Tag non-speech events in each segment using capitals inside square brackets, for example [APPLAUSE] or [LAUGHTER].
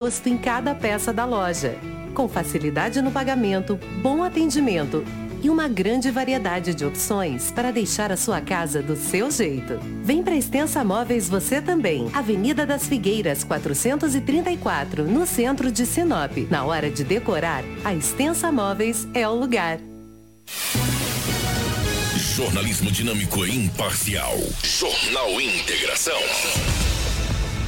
posto em cada peça da loja. Com facilidade no pagamento, bom atendimento e uma grande variedade de opções para deixar a sua casa do seu jeito. Vem para Extensa Móveis você também. Avenida das Figueiras, 434, no centro de Sinop. Na hora de decorar, a Extensa Móveis é o lugar. Jornalismo dinâmico e imparcial. Jornal Integração.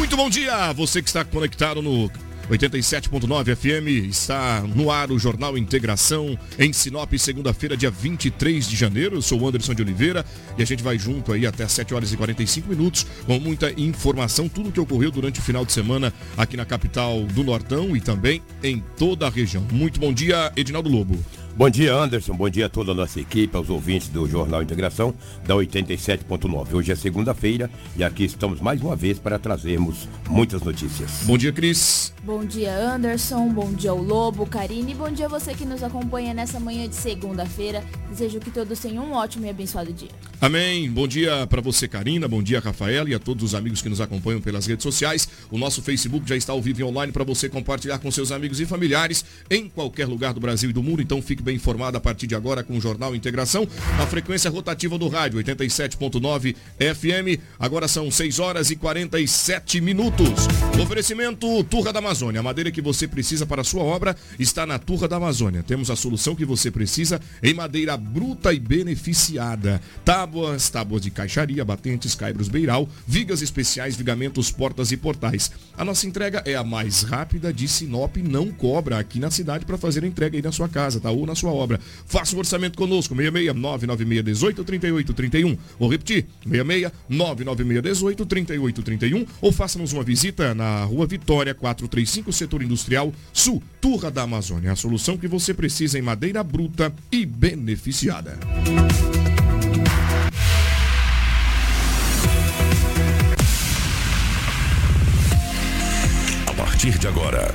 Muito bom dia, você que está conectado no 87.9 FM, está no ar o Jornal Integração em Sinop, segunda-feira, dia 23 de janeiro. Eu sou o Anderson de Oliveira e a gente vai junto aí até 7 horas e 45 minutos com muita informação, tudo o que ocorreu durante o final de semana aqui na capital do Nortão e também em toda a região. Muito bom dia, Edinaldo Lobo. Bom dia, Anderson. Bom dia a toda a nossa equipe, aos ouvintes do Jornal Integração da 87.9. Hoje é segunda-feira e aqui estamos mais uma vez para trazermos muitas notícias. Bom dia, Cris. Bom dia, Anderson. Bom dia, o Lobo, Karine. Bom dia a você que nos acompanha nessa manhã de segunda-feira. Desejo que todos tenham um ótimo e abençoado dia. Amém. Bom dia para você, Karina. Bom dia, Rafael, e a todos os amigos que nos acompanham pelas redes sociais. O nosso Facebook já está ao vivo e online para você compartilhar com seus amigos e familiares em qualquer lugar do Brasil e do mundo. Então fique bem informado a partir de agora com o Jornal Integração, na frequência rotativa do rádio 87.9 FM. Agora são 6 horas e 47 minutos. Oferecimento Turra da Amazônia. A madeira que você precisa para a sua obra está na Turra da Amazônia. Temos a solução que você precisa em madeira bruta e beneficiada. Tábuas, tábuas de caixaria, batentes, caibros beiral, vigas especiais, vigamentos, portas e portais. A nossa entrega é a mais rápida de Sinop, não cobra aqui na cidade para fazer a entrega aí na sua casa, tá? Ou na sua obra. Faça um orçamento conosco, 66 996 18 38 31. Vou repetir, 66 996 18 38 31. Ou faça-nos uma visita na Rua Vitória 435, Setor Industrial Sul, Turra da Amazônia. A solução que você precisa em madeira bruta e beneficiada. A partir de agora,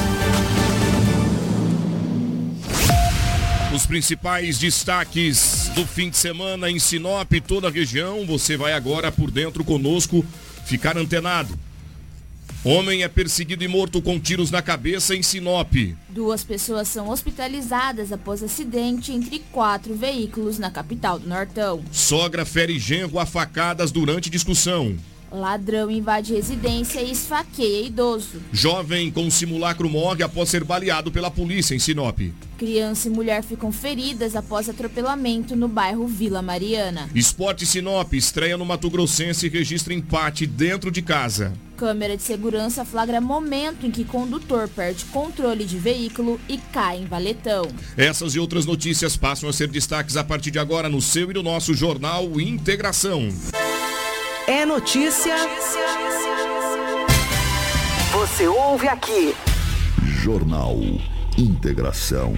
Os principais destaques do fim de semana em Sinop e toda a região, você vai agora por dentro conosco ficar antenado. Homem é perseguido e morto com tiros na cabeça em Sinop. Duas pessoas são hospitalizadas após acidente entre quatro veículos na capital do Nortão. Sogra fere genro a facadas durante discussão. Ladrão invade residência e esfaqueia idoso. Jovem com simulacro morre após ser baleado pela polícia em Sinop. Criança e mulher ficam feridas após atropelamento no bairro Vila Mariana. Esporte Sinop estreia no Mato Grossense e registra empate dentro de casa. Câmera de segurança flagra momento em que condutor perde controle de veículo e cai em valetão. Essas e outras notícias passam a ser destaques a partir de agora no seu e no nosso jornal Integração. É notícia. Você ouve aqui. Jornal Integração.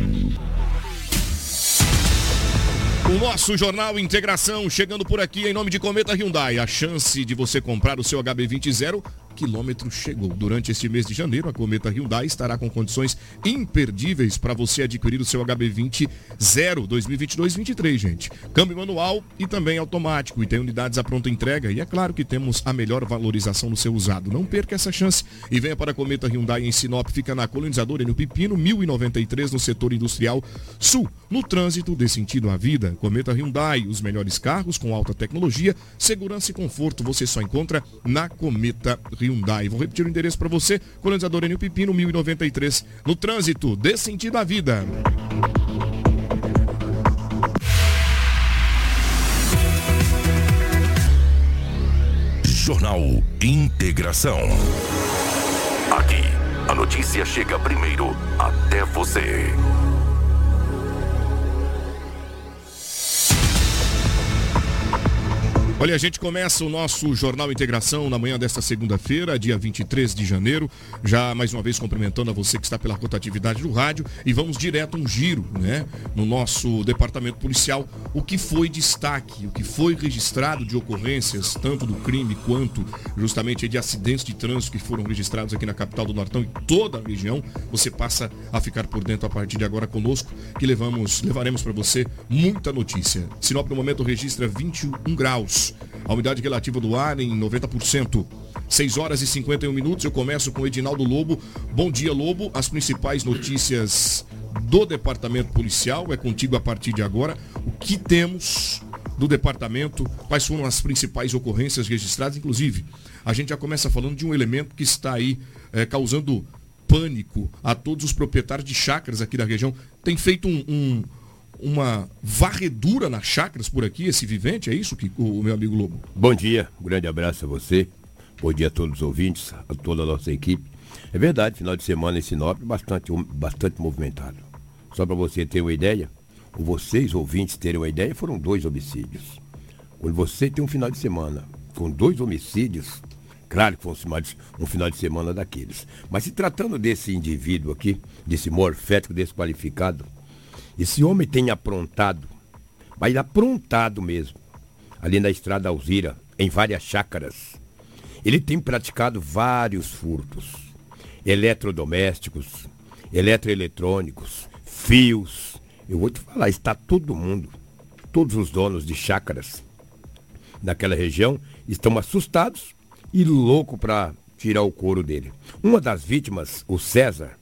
O nosso jornal Integração chegando por aqui em nome de Cometa Hyundai. A chance de você comprar o seu HB20 Zero quilômetro chegou. Durante este mês de janeiro, a Cometa Hyundai estará com condições imperdíveis para você adquirir o seu HB20 Zero 2022-23, gente. Câmbio manual e também automático. E tem unidades à pronta entrega. E é claro que temos a melhor valorização do seu usado. Não perca essa chance e venha para a Cometa Hyundai em Sinop. Fica na colonizadora no Pipino, 1093, no setor industrial sul. No trânsito, dê sentido à vida. Cometa Hyundai, os melhores carros com alta tecnologia, segurança e conforto. Você só encontra na Cometa Hyundai. Vou repetir o endereço para você. Colonizador Enio Pipino, 1093. No trânsito, dê sentido à vida. Jornal Integração. Aqui, a notícia chega primeiro até você. Olha, a gente começa o nosso Jornal Integração na manhã desta segunda-feira, dia 23 de janeiro. Já mais uma vez cumprimentando a você que está pela rotatividade do rádio e vamos direto um giro, né? No nosso departamento policial, o que foi destaque, o que foi registrado de ocorrências, tanto do crime quanto justamente de acidentes de trânsito que foram registrados aqui na capital do Nortão e toda a região. Você passa a ficar por dentro a partir de agora conosco, que levamos, levaremos para você muita notícia. Sinop no momento registra 21 graus. A umidade relativa do ar em 90%. 6 horas e 51 minutos. Eu começo com Edinaldo Lobo. Bom dia, Lobo. As principais notícias do departamento policial é contigo a partir de agora. O que temos do departamento? Quais foram as principais ocorrências registradas? Inclusive, a gente já começa falando de um elemento que está aí é, causando pânico a todos os proprietários de chácaras aqui da região. Tem feito um, um uma varredura nas chácaras por aqui, esse vivente, é isso que o meu amigo Lobo? Bom dia, um grande abraço a você, bom dia a todos os ouvintes, a toda a nossa equipe. É verdade, final de semana em Sinop bastante, bastante movimentado. Só para você ter uma ideia, ou vocês ouvintes terem uma ideia, foram dois homicídios. Quando você tem um final de semana com dois homicídios, claro que foi um final de semana daqueles. Mas se tratando desse indivíduo aqui, desse morfético desqualificado, esse homem tem aprontado, mas aprontado mesmo, ali na estrada Alzira, em várias chácaras. Ele tem praticado vários furtos, eletrodomésticos, eletroeletrônicos, fios. Eu vou te falar, está todo mundo, todos os donos de chácaras naquela região estão assustados e louco para tirar o couro dele. Uma das vítimas, o César,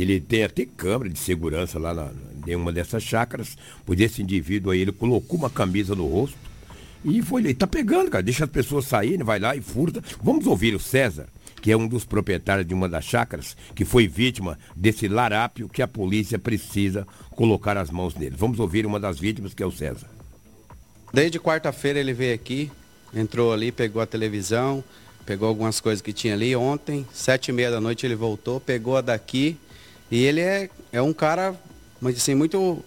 ele tem até câmera de segurança lá na, em uma dessas chácaras, pois esse indivíduo aí, ele colocou uma camisa no rosto e foi ele tá pegando, cara, deixa as pessoas saírem, vai lá e furta. Vamos ouvir o César, que é um dos proprietários de uma das chácaras, que foi vítima desse larápio que a polícia precisa colocar as mãos nele. Vamos ouvir uma das vítimas, que é o César. Desde quarta-feira ele veio aqui, entrou ali, pegou a televisão, pegou algumas coisas que tinha ali. Ontem, sete e meia da noite, ele voltou, pegou a daqui. E ele é, é um cara mas assim, muito.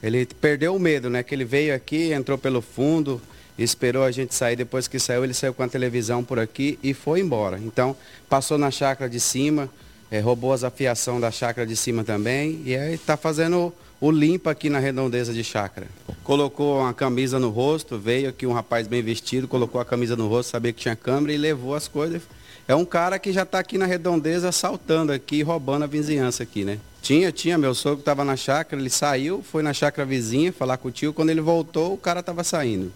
Ele perdeu o medo, né? Que ele veio aqui, entrou pelo fundo, esperou a gente sair. Depois que saiu, ele saiu com a televisão por aqui e foi embora. Então, passou na chácara de cima, é, roubou as afiação da chácara de cima também. E aí está fazendo o limpa aqui na redondeza de chácara. Colocou uma camisa no rosto, veio aqui um rapaz bem vestido, colocou a camisa no rosto, sabia que tinha câmera e levou as coisas. É um cara que já está aqui na redondeza assaltando aqui, roubando a vizinhança aqui, né? Tinha, tinha. Meu sogro estava na chácara, ele saiu, foi na chácara vizinha falar com o tio. Quando ele voltou, o cara estava saindo.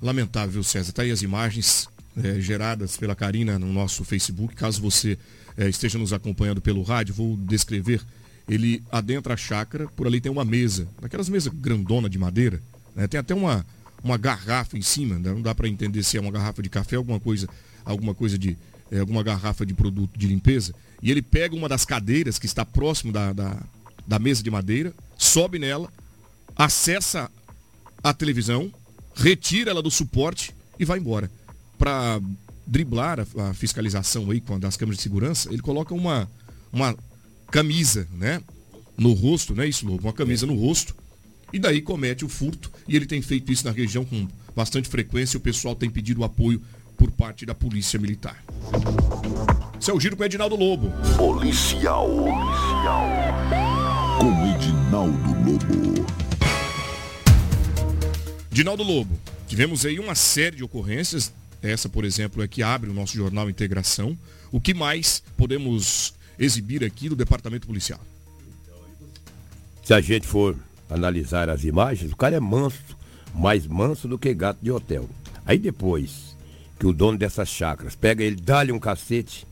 Lamentável, César. Tá aí as imagens é, geradas pela Karina no nosso Facebook. Caso você é, esteja nos acompanhando pelo rádio, vou descrever. Ele adentra a chácara, por ali tem uma mesa, daquelas mesas grandona de madeira. Né? Tem até uma, uma garrafa em cima, né? não dá para entender se é uma garrafa de café, alguma coisa, alguma coisa de, é, alguma garrafa de produto de limpeza, e ele pega uma das cadeiras que está próximo da, da, da mesa de madeira, sobe nela, acessa a televisão, retira ela do suporte e vai embora. Para driblar a, a, fiscalização aí com das câmeras de segurança, ele coloca uma, uma camisa, né? No rosto, né? Isso, Lobo? Uma camisa no rosto. E daí comete o furto. E ele tem feito isso na região com bastante frequência. O pessoal tem pedido apoio por parte da Polícia Militar. Seu giro com Edinaldo Lobo. Policial. Policial. Com Edinaldo Lobo. Edinaldo Lobo, tivemos aí uma série de ocorrências essa, por exemplo, é que abre o nosso jornal Integração. O que mais podemos exibir aqui do departamento policial? Se a gente for analisar as imagens, o cara é manso, mais manso do que gato de hotel. Aí depois que o dono dessas chácaras pega ele, dá-lhe um cacete,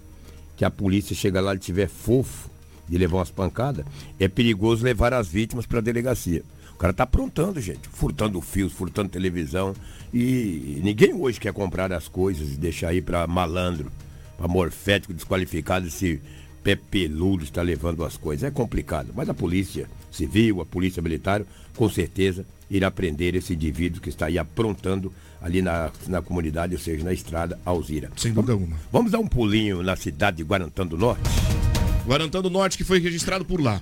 que a polícia chega lá e tiver fofo de levar umas pancadas, é perigoso levar as vítimas para a delegacia. O cara tá aprontando, gente, furtando fios, furtando televisão. E ninguém hoje quer comprar as coisas e deixar aí para malandro, para morfético desqualificado, esse pé peludo está levando as coisas. É complicado. Mas a polícia civil, a polícia militar, com certeza irá prender esse indivíduo que está aí aprontando ali na, na comunidade, ou seja, na estrada Alzira. Sem dúvida alguma. Vamos dar um pulinho na cidade de Guarantã do Norte? Guarantã do Norte que foi registrado por lá.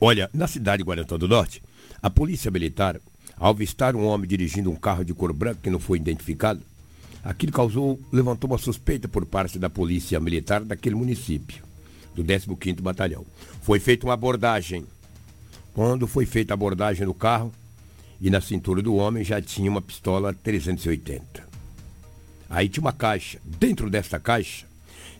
Olha, na cidade de Guarantã do Norte, a polícia militar, ao avistar um homem dirigindo um carro de cor branca que não foi identificado, aquilo causou, levantou uma suspeita por parte da polícia militar daquele município, do 15º Batalhão. Foi feita uma abordagem. Quando foi feita a abordagem no carro, e na cintura do homem já tinha uma pistola 380. Aí tinha uma caixa. Dentro dessa caixa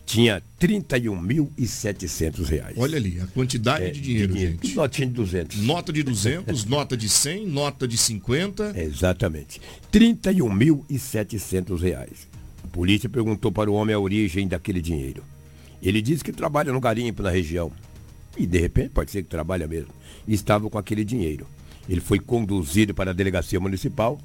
tinha 31.700 reais. Olha ali, a quantidade É, de dinheiro, de dinheiro. gente. Notinha de 200. Nota de 200, [LAUGHS] nota de 100, nota de 50. Exatamente. 31.700 reais. A polícia perguntou para o homem a origem daquele dinheiro. Ele disse que trabalha no garimpo na região. E de repente, pode ser que trabalha mesmo. Estava com aquele dinheiro. Ele foi conduzido para a delegacia municipal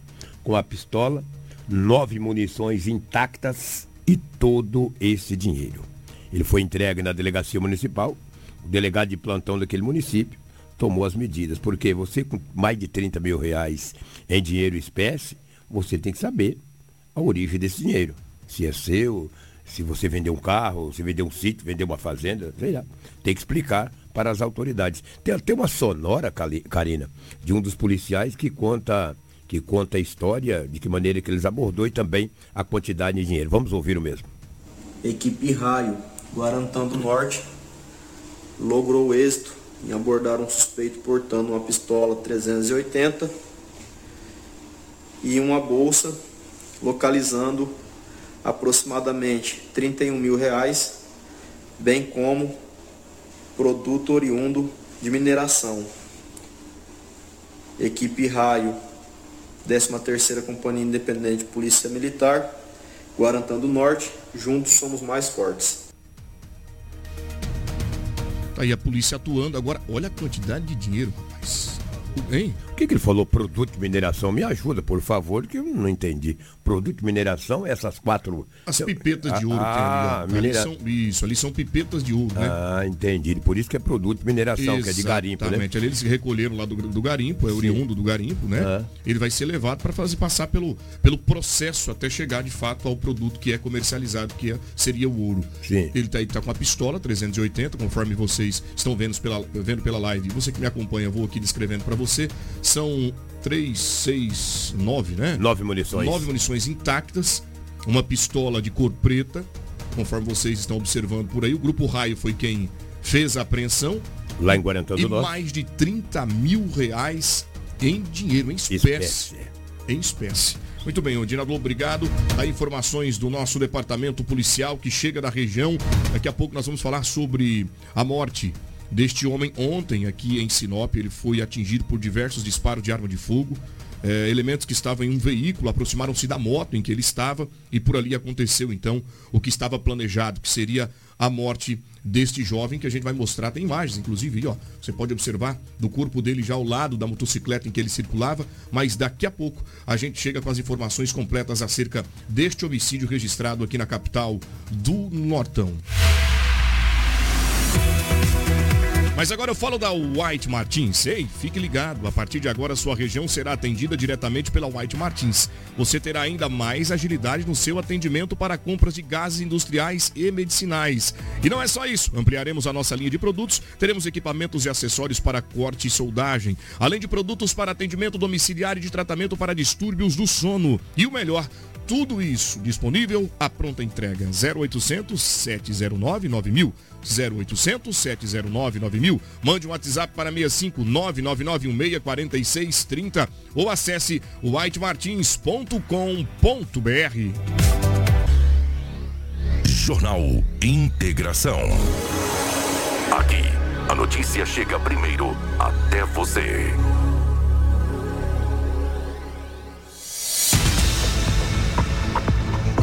com a pistola, nove munições intactas e todo esse dinheiro. Ele foi entregue na delegacia municipal. O delegado de plantão daquele município tomou as medidas. Porque você, com mais de 30 mil reais em dinheiro espécie, você tem que saber a origem desse dinheiro. Se é seu, se você vendeu um carro, se vendeu um sítio, vendeu uma fazenda, sei lá. Tem que explicar para as autoridades. Tem até uma sonora, Karina, de um dos policiais que conta que conta a história, de que maneira que eles abordou e também a quantidade de dinheiro. Vamos ouvir o mesmo. Equipe Raio, Guarantã do Norte, logrou êxito em abordar um suspeito portando uma pistola 380 e uma bolsa, localizando aproximadamente 31 mil reais, bem como produto oriundo de mineração. Equipe Raio, 13ª Companhia Independente de Polícia Militar, Guarantã do Norte, juntos somos mais fortes. Tá aí a polícia atuando. Agora, olha a quantidade de dinheiro, rapaz. Hein? O que, que ele falou? Produto de mineração. Me ajuda, por favor, que eu não entendi. Produto de mineração, essas quatro. As pipetas de ouro ah, que tem ali. Ali minera- são, isso, ali são pipetas de ouro, né? Ah, entendi. Por isso que é produto de mineração, que é de garimpo, né? Exatamente. Ali eles recolheram lá do, do garimpo, é oriundo do garimpo, né? Ah. Ele vai ser levado para fazer passar pelo, pelo processo até chegar de fato ao produto que é comercializado, que é- seria o ouro. Sim. Ele tá, aí, tá com a pistola 380, conforme vocês estão vendo pela, vendo pela live. Você que me acompanha, vou aqui descrevendo para você. São 3, 6, 9, né? Nove munições. Nove munições intactas, uma pistola de cor preta, conforme vocês estão observando por aí. O grupo Raio foi quem fez a apreensão Lá em Guarantã e do Norte. mais de 30 mil reais em dinheiro, em espécie. Espécie. Em espécie. Muito bem, Odinador, obrigado. Aí informações do nosso departamento policial que chega da região. Daqui a pouco nós vamos falar sobre a morte deste homem ontem aqui em Sinop. Ele foi atingido por diversos disparos de arma de fogo. É, elementos que estavam em um veículo aproximaram-se da moto em que ele estava e por ali aconteceu então o que estava planejado, que seria a morte deste jovem que a gente vai mostrar. Tem imagens, inclusive, aí, ó. Você pode observar do corpo dele já ao lado da motocicleta em que ele circulava, mas daqui a pouco a gente chega com as informações completas acerca deste homicídio registrado aqui na capital do Nortão. Mas agora eu falo da White Martins. Ei, fique ligado. A partir de agora, sua região será atendida diretamente pela White Martins. Você terá ainda mais agilidade no seu atendimento para compras de gases industriais e medicinais. E não é só isso. Ampliaremos a nossa linha de produtos. Teremos equipamentos e acessórios para corte e soldagem. Além de produtos para atendimento domiciliar e de tratamento para distúrbios do sono. E o melhor, tudo isso disponível à pronta entrega. 0800 709 9000. 0800 709 9000. Mande um WhatsApp para 65 99916 4630 ou acesse whitemartins.com.br. Jornal Integração. Aqui, a notícia chega primeiro até você.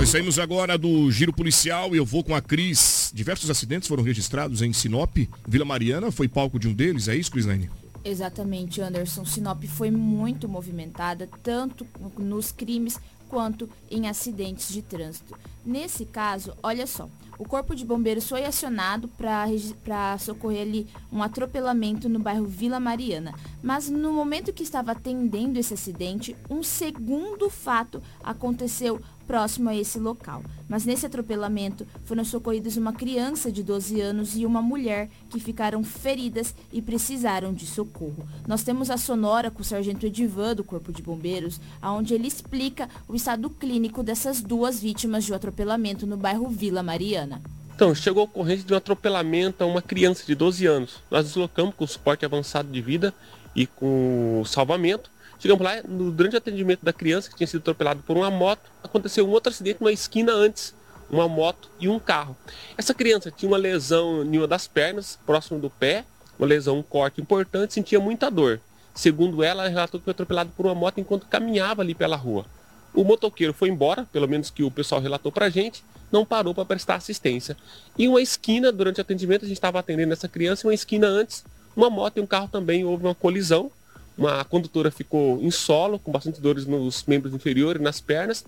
Nós saímos agora do giro policial e eu vou com a Cris. Diversos acidentes foram registrados em Sinop. Vila Mariana foi palco de um deles, é isso, Crislane? Exatamente, Anderson. Sinop foi muito movimentada, tanto nos crimes quanto em acidentes de trânsito. Nesse caso, olha só, o Corpo de Bombeiros foi acionado para socorrer ali um atropelamento no bairro Vila Mariana. Mas no momento que estava atendendo esse acidente, um segundo fato aconteceu próximo a esse local. Mas nesse atropelamento foram socorridos uma criança de 12 anos e uma mulher que ficaram feridas e precisaram de socorro. Nós temos a sonora com o sargento Edivan do Corpo de Bombeiros, onde ele explica o estado clínico dessas duas vítimas de um atropelamento no bairro Vila Mariana. Então, chegou a ocorrência de um atropelamento a uma criança de 12 anos. Nós deslocamos com suporte avançado de vida e com salvamento Chegamos lá, no, durante o atendimento da criança que tinha sido atropelada por uma moto, aconteceu um outro acidente numa esquina antes, uma moto e um carro. Essa criança tinha uma lesão em uma das pernas, próximo do pé, uma lesão, um corte importante, sentia muita dor. Segundo ela, ela relatou que foi atropelado por uma moto enquanto caminhava ali pela rua. O motoqueiro foi embora, pelo menos que o pessoal relatou pra gente, não parou para prestar assistência. E uma esquina, durante o atendimento, a gente estava atendendo essa criança, e uma esquina antes, uma moto e um carro também houve uma colisão. Uma condutora ficou em solo, com bastante dores nos membros inferiores, nas pernas,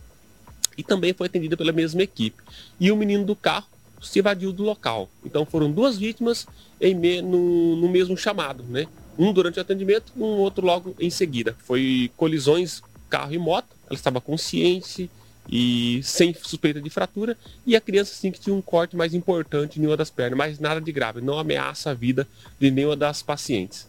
e também foi atendida pela mesma equipe. E o menino do carro se evadiu do local. Então foram duas vítimas em me, no, no mesmo chamado, né? Um durante o atendimento, um outro logo em seguida. Foi colisões carro e moto. Ela estava consciente e sem suspeita de fratura. E a criança sim que tinha um corte mais importante em uma das pernas, mas nada de grave. Não ameaça a vida de nenhuma das pacientes.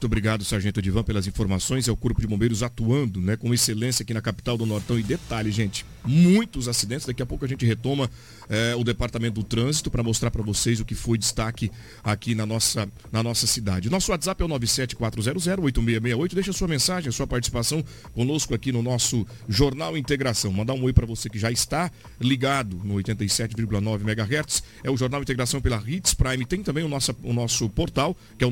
Muito obrigado, Sargento Edivan, pelas informações. É o Corpo de Bombeiros atuando né, com excelência aqui na capital do Nortão. E detalhe, gente, muitos acidentes. Daqui a pouco a gente retoma é, o Departamento do Trânsito para mostrar para vocês o que foi destaque aqui na nossa, na nossa cidade. Nosso WhatsApp é o 974008668. Deixa sua mensagem, sua participação conosco aqui no nosso Jornal Integração. Mandar um oi para você que já está ligado no 87,9 MHz. É o Jornal Integração pela Hits Prime. Tem também o nosso, o nosso portal, que é o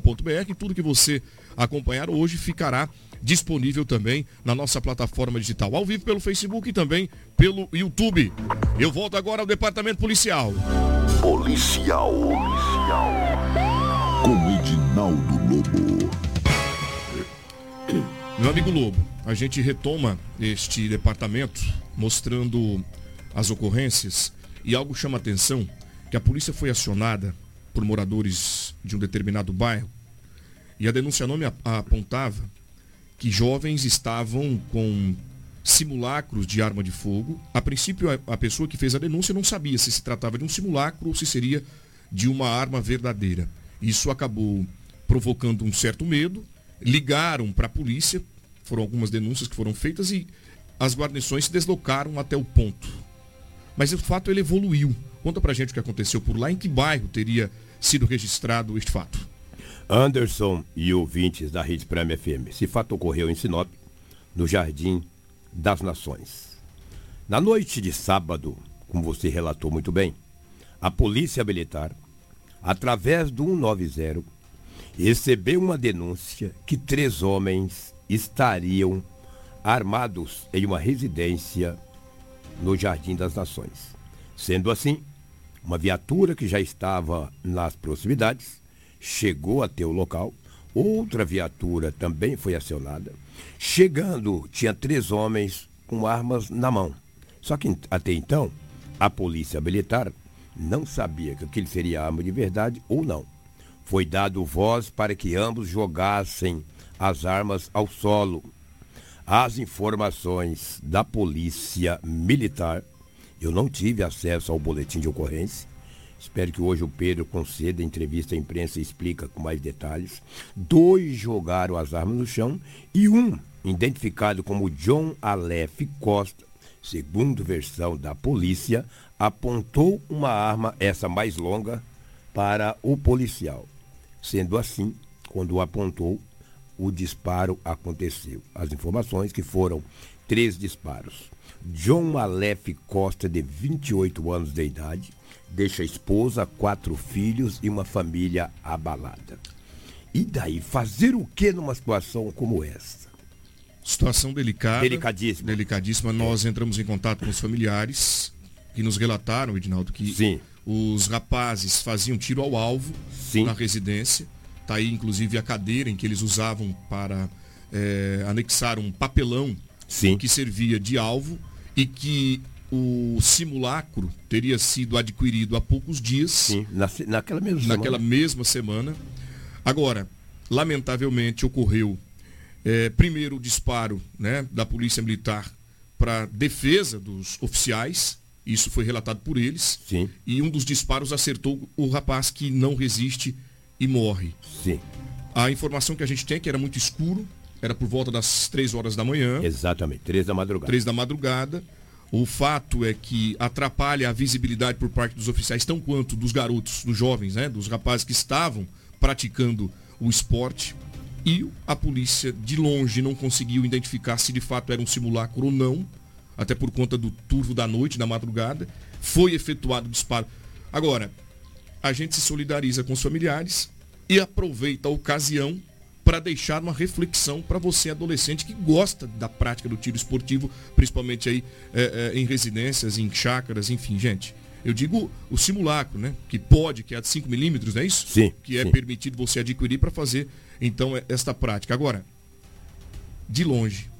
93fm.com.br. Tudo que você acompanhar hoje ficará disponível também na nossa plataforma digital, ao vivo pelo Facebook e também pelo YouTube. Eu volto agora ao departamento policial. Policial. Policial. Com Edinaldo Lobo. Meu amigo Lobo, a gente retoma este departamento mostrando as ocorrências e algo chama atenção que a polícia foi acionada por moradores de um determinado bairro e a denúncia nome apontava que jovens estavam com simulacros de arma de fogo. A princípio, a, pessoa que fez a denúncia não sabia se se tratava de um simulacro ou se seria de uma arma verdadeira. Isso acabou provocando um certo medo. Ligaram para a polícia, foram algumas denúncias que foram feitas e as guarnições se deslocaram até o ponto. Mas o fato ele evoluiu. Conta pra gente o que aconteceu por lá, em que bairro teria sido registrado este fato. Anderson e ouvintes da Rede Prêmio FM. Esse fato ocorreu em Sinop, no Jardim das Nações. Na noite de sábado, como você relatou muito bem, a Polícia Militar, através do 190, recebeu uma denúncia que três homens estariam armados em uma residência no Jardim das Nações. Sendo assim, uma viatura que já estava nas proximidades chegou até o local. Outra viatura também foi acionada. Chegando, tinha três homens com armas na mão. Só que até então, a polícia militar não sabia que aquilo seria arma de verdade ou não. Foi dado voz para que ambos jogassem as armas ao solo. As informações da polícia militar, eu não tive acesso ao boletim de ocorrência, Espero que hoje o Pedro conceda entrevista à imprensa e explica com mais detalhes. Dois jogaram as armas no chão e um, identificado como John Aleph Costa, segundo versão da polícia, apontou uma arma, essa mais longa, para o policial. Sendo assim, quando apontou, o disparo aconteceu. As informações que foram três disparos. John Malef Costa, de 28 anos de idade, deixa a esposa, quatro filhos e uma família abalada. E daí, fazer o que numa situação como essa? Situação delicada. Delicadíssima. Delicadíssima. Nós entramos em contato com os familiares que nos relataram, Edinaldo, que Sim. os rapazes faziam tiro ao alvo Sim. na residência. Está aí, inclusive, a cadeira em que eles usavam para eh, anexar um papelão Sim. que servia de alvo e que o simulacro teria sido adquirido há poucos dias, Sim, na, naquela mesma naquela semana. mesma semana. Agora, lamentavelmente ocorreu eh, primeiro o disparo né, da Polícia Militar para defesa dos oficiais, isso foi relatado por eles, Sim, e um dos disparos acertou o rapaz que não resiste e morre. sim, A informação que a gente tem é que era muito escuro, era por volta das três horas da manhã. exatamente. Três da madrugada. três da madrugada. O fato é que atrapalha a visibilidade por parte dos oficiais, tão quanto dos garotos, dos jovens, né? dos rapazes que estavam praticando o esporte. E a polícia, de longe, não conseguiu identificar se de fato era um simulacro ou não, até por conta do turvo da noite, da madrugada. Foi efetuado o disparo. Agora, a gente se solidariza com os familiares e aproveita a ocasião para deixar uma reflexão para você adolescente que gosta da prática do tiro esportivo, principalmente aí é, é, em residências, em chácaras, enfim, gente. Eu digo o simulacro, né? Que pode, que é de 5 milímetros, não é isso? Sim, Que é sim. permitido você adquirir para fazer, então, é- esta prática. Agora, de longe,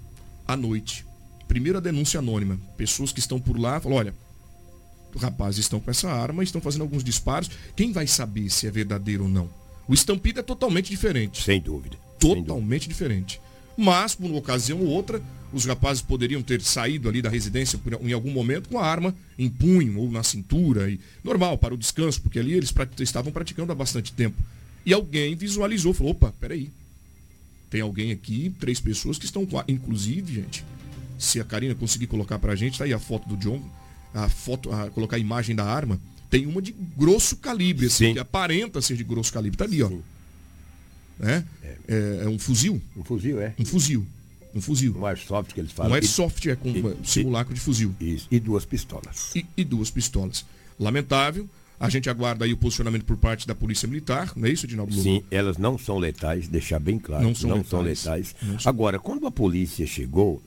à noite, primeira denúncia anônima, pessoas que estão por lá, falam, olha, rapazes estão com essa arma, estão fazendo alguns disparos, quem vai saber se é verdadeiro ou não? O estampido é totalmente diferente Sem dúvida. Sem dúvida. totalmente diferente. Mas, por uma ocasião ou outra, os rapazes poderiam ter saído ali da residência por- em algum momento com a arma em punho ou na cintura. E, normal, para o descanso, porque ali eles estavam praticando há bastante tempo. E alguém visualizou, falou, opa, peraí. Tem alguém aqui, três pessoas que estão com a... Inclusive, gente, se a Karina conseguir colocar pra gente, tá aí a foto do John, a foto, a, colocar a imagem da arma, tem uma de grosso calibre, assim, Sim. que aparenta ser de grosso calibre. Tá ali, ó. Sim. Né? É, é um fuzil. Um fuzil, é. Um fuzil. Um fuzil. Um airsoft que eles falam. Um airsoft é com e- um simulacro de fuzil. Isso. E duas pistolas. E, e duas pistolas. Lamentável. A gente aguarda aí o posicionamento por parte da Polícia Militar, não é isso, Edinaldo? Sim, elas não são letais, deixar bem claro. Não são são letais. letais. Não são. Agora, quando a polícia chegou,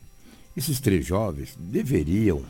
esses três jovens deveriam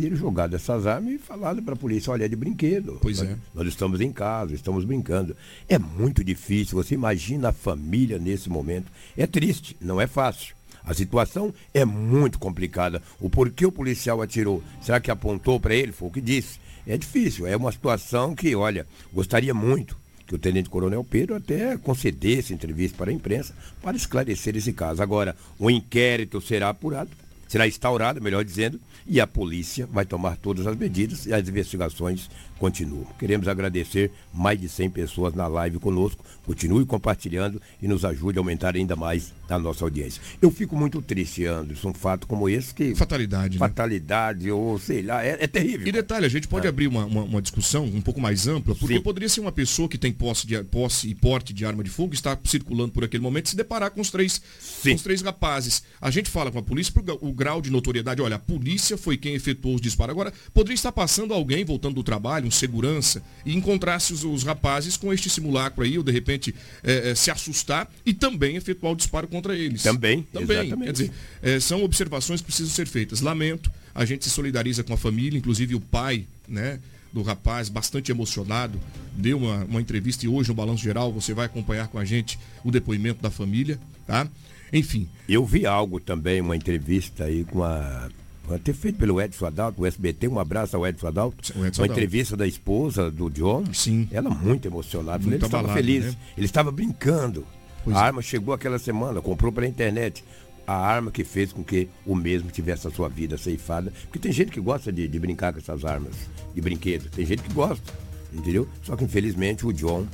ter jogado essas armas e falado para a polícia, olha, é de brinquedo. Pois nós, é. Nós estamos em casa, estamos brincando. É muito difícil, você imagina a família nesse momento. É triste, não é fácil. A situação é muito complicada. O porquê o policial atirou? Será que apontou para ele? Foi o que disse. É difícil, é uma situação que, olha, gostaria muito que o Tenente Coronel Pedro até concedesse entrevista para a imprensa para esclarecer esse caso. Agora, o inquérito será apurado, será instaurado, melhor dizendo, e a polícia vai tomar todas as medidas e as investigações continuam. Queremos agradecer mais de 100 pessoas na live conosco. Continue compartilhando e nos ajude a aumentar ainda mais a nossa audiência. Eu fico muito triste, Anderson, um fato como esse que Fatalidade, né? fatalidade ou sei lá, é, é terrível. E detalhe, a gente pode abrir uma, uma, uma discussão um pouco mais ampla, porque Sim. poderia ser uma pessoa que tem posse, de, posse e porte de arma de fogo, está circulando por aquele momento, se deparar com os três, Sim. com os três rapazes. A gente fala com a polícia por o grau de notoriedade. Olha, a polícia foi quem efetuou os disparos. Agora, poderia estar passando alguém voltando do trabalho, um segurança, e encontrasse os, os rapazes com este simulacro aí, ou de repente eh, eh, se assustar e também efetuar o disparo contra eles. Também, Também. exatamente. Quer dizer, eh, são observações que precisam ser feitas. Lamento, a gente se solidariza com a família, inclusive o pai, né? Do rapaz, bastante emocionado, deu uma, uma entrevista e hoje no Balanço Geral você vai acompanhar com a gente o depoimento da família, tá? Enfim, Eu vi algo também, uma entrevista aí com a. Até feito pelo Edson Adalto, o SBT, um abraço ao Edson Adalto. Edson uma Adalto. entrevista da esposa do John. Sim. Ela muito emocionada. Muito ele estava feliz. né? Ele estava brincando. Pois a é. arma chegou aquela semana, comprou pela internet. A arma que fez com que o mesmo tivesse a sua vida ceifada. Porque tem gente que gosta de, de brincar com essas armas de brinquedo. Tem gente que gosta. Entendeu? Só que infelizmente o John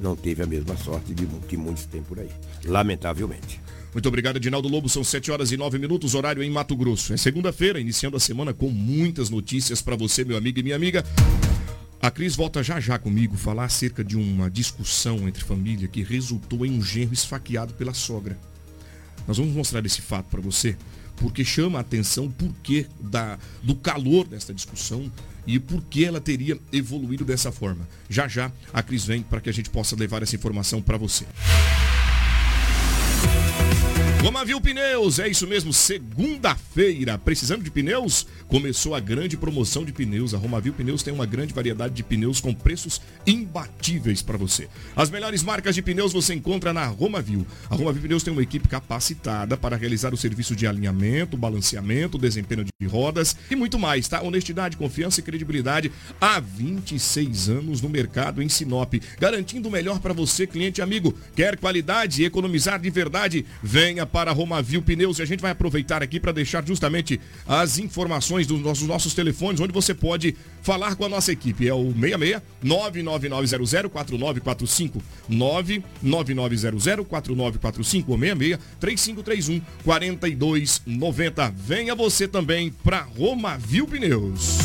não teve a mesma sorte de, que muitos têm por aí. Lamentavelmente. Muito obrigado, Edinaldo Lobo. São 7 horas e 9 minutos, horário em Mato Grosso. É segunda-feira, iniciando a semana com muitas notícias para você, meu amigo e minha amiga. A Cris volta já já comigo falar acerca de uma discussão entre família que resultou em um genro esfaqueado pela sogra. Nós vamos mostrar esse fato para você, porque chama a atenção o porquê da, do calor desta discussão e por que ela teria evoluído dessa forma. Já já a Cris vem para que a gente possa levar essa informação para você. Romavil Pneus, é isso mesmo, segunda-feira. Precisando de pneus? Começou a grande promoção de pneus. A Romavil Pneus tem uma grande variedade de pneus com preços imbatíveis para você. As melhores marcas de pneus você encontra na Romavil. A Romavil Pneus tem uma equipe capacitada para realizar o serviço de alinhamento, balanceamento, desempenho de rodas e muito mais, tá? Honestidade, confiança e credibilidade há 26 anos no mercado em Sinop, garantindo o melhor para você, cliente amigo. Quer qualidade e economizar de verdade? Venha para Romavil Pneus e a gente vai aproveitar aqui para deixar justamente as informações dos nossos, nossos telefones, onde você pode falar com a nossa equipe. É o 66 99900 4945 99900 4945 ou 66 3531 4290. Venha você também para Romavil Pneus.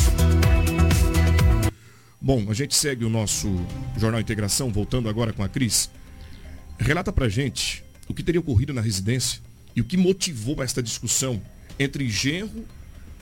Bom, a gente segue o nosso Jornal Integração, voltando agora com a Cris. Relata pra gente o que teria ocorrido na residência e o que motivou esta discussão entre genro